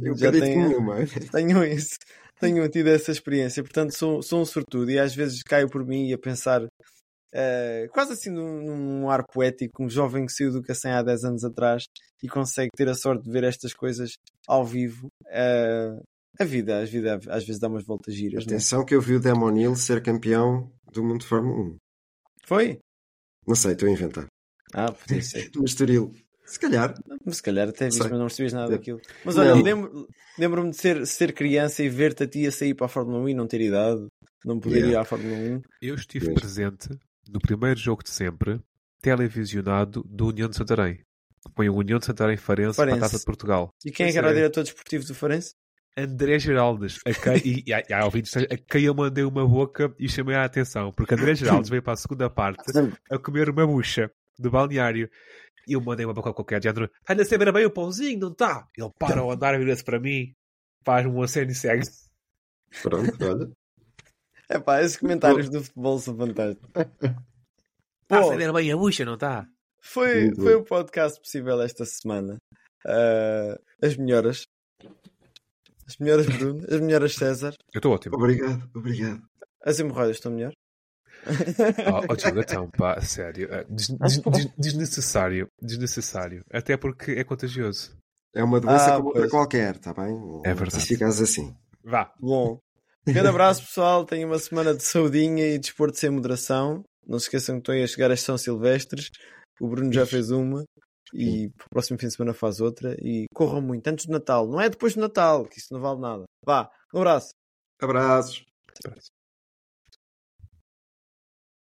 Eu já têm, nenhuma. tenham, isso, tenham tido essa experiência. Portanto, sou, sou um sortudo e às vezes caio por mim a pensar, eh, quase assim num, num ar poético, um jovem que saiu do Cacém há 10 anos atrás e consegue ter a sorte de ver estas coisas ao vivo. Eh, a vida, a vida às vezes dá umas voltas giras. não é? Atenção que eu vi o Damon Hill ser campeão do mundo de Fórmula 1. Foi? Não sei, estou a inventar. Ah, podia ser. No Estoril. Se calhar. Mas se calhar até viste, mas não percebias nada Não. daquilo. Mas olha, Não. lembro- lembro-me de ser, ser criança e ver-te a ti a sair para a Fórmula 1 e não ter idade, não poder Yeah. ir à Fórmula 1. Eu estive presente no primeiro jogo de sempre, televisionado do União de Santarém. Foi o União de Santarém Farense, para a Farense. Taça de Portugal. E quem é que era o é. diretor desportivo do Farense? André Geraldes. A quem, e, e, há ouvintes, a quem eu mandei uma boca e chamei a atenção, porque André Geraldes veio para a segunda parte a comer uma bucha do balneário. E eu mandei uma boca qualquer, de género, está a saber bem o pãozinho, não está? Ele para ao andar, vira-se para mim, faz um aceno e segue. Pronto, olha. É pá, esses comentários do futebol são fantásticos. Está a saber bem a bucha, não está? foi, foi o podcast possível esta semana. Ah, as melhoras. As melhoras Bruno, as melhoras César. Eu estou ótimo. Obrigado, obrigado. As hemorroidas estão melhor? Oh, oh Diogo, então, pá, sério. eh, des- des- des- desnecessário. Desnecessário. Até porque é contagioso. É uma doença Ah, como outra qualquer, está bem? É verdade. Se ficares assim. Vá. Bom, um grande abraço pessoal. Tenham uma semana de saudinha e desporto sem moderação. Não se esqueçam que estão aí a chegar às São Silvestres. O Bruno já fez uma e para o próximo fim de semana faz outra. E corram muito antes do Natal. Não é depois do Natal, que isso não vale nada. Vá, um abraço. Abraços.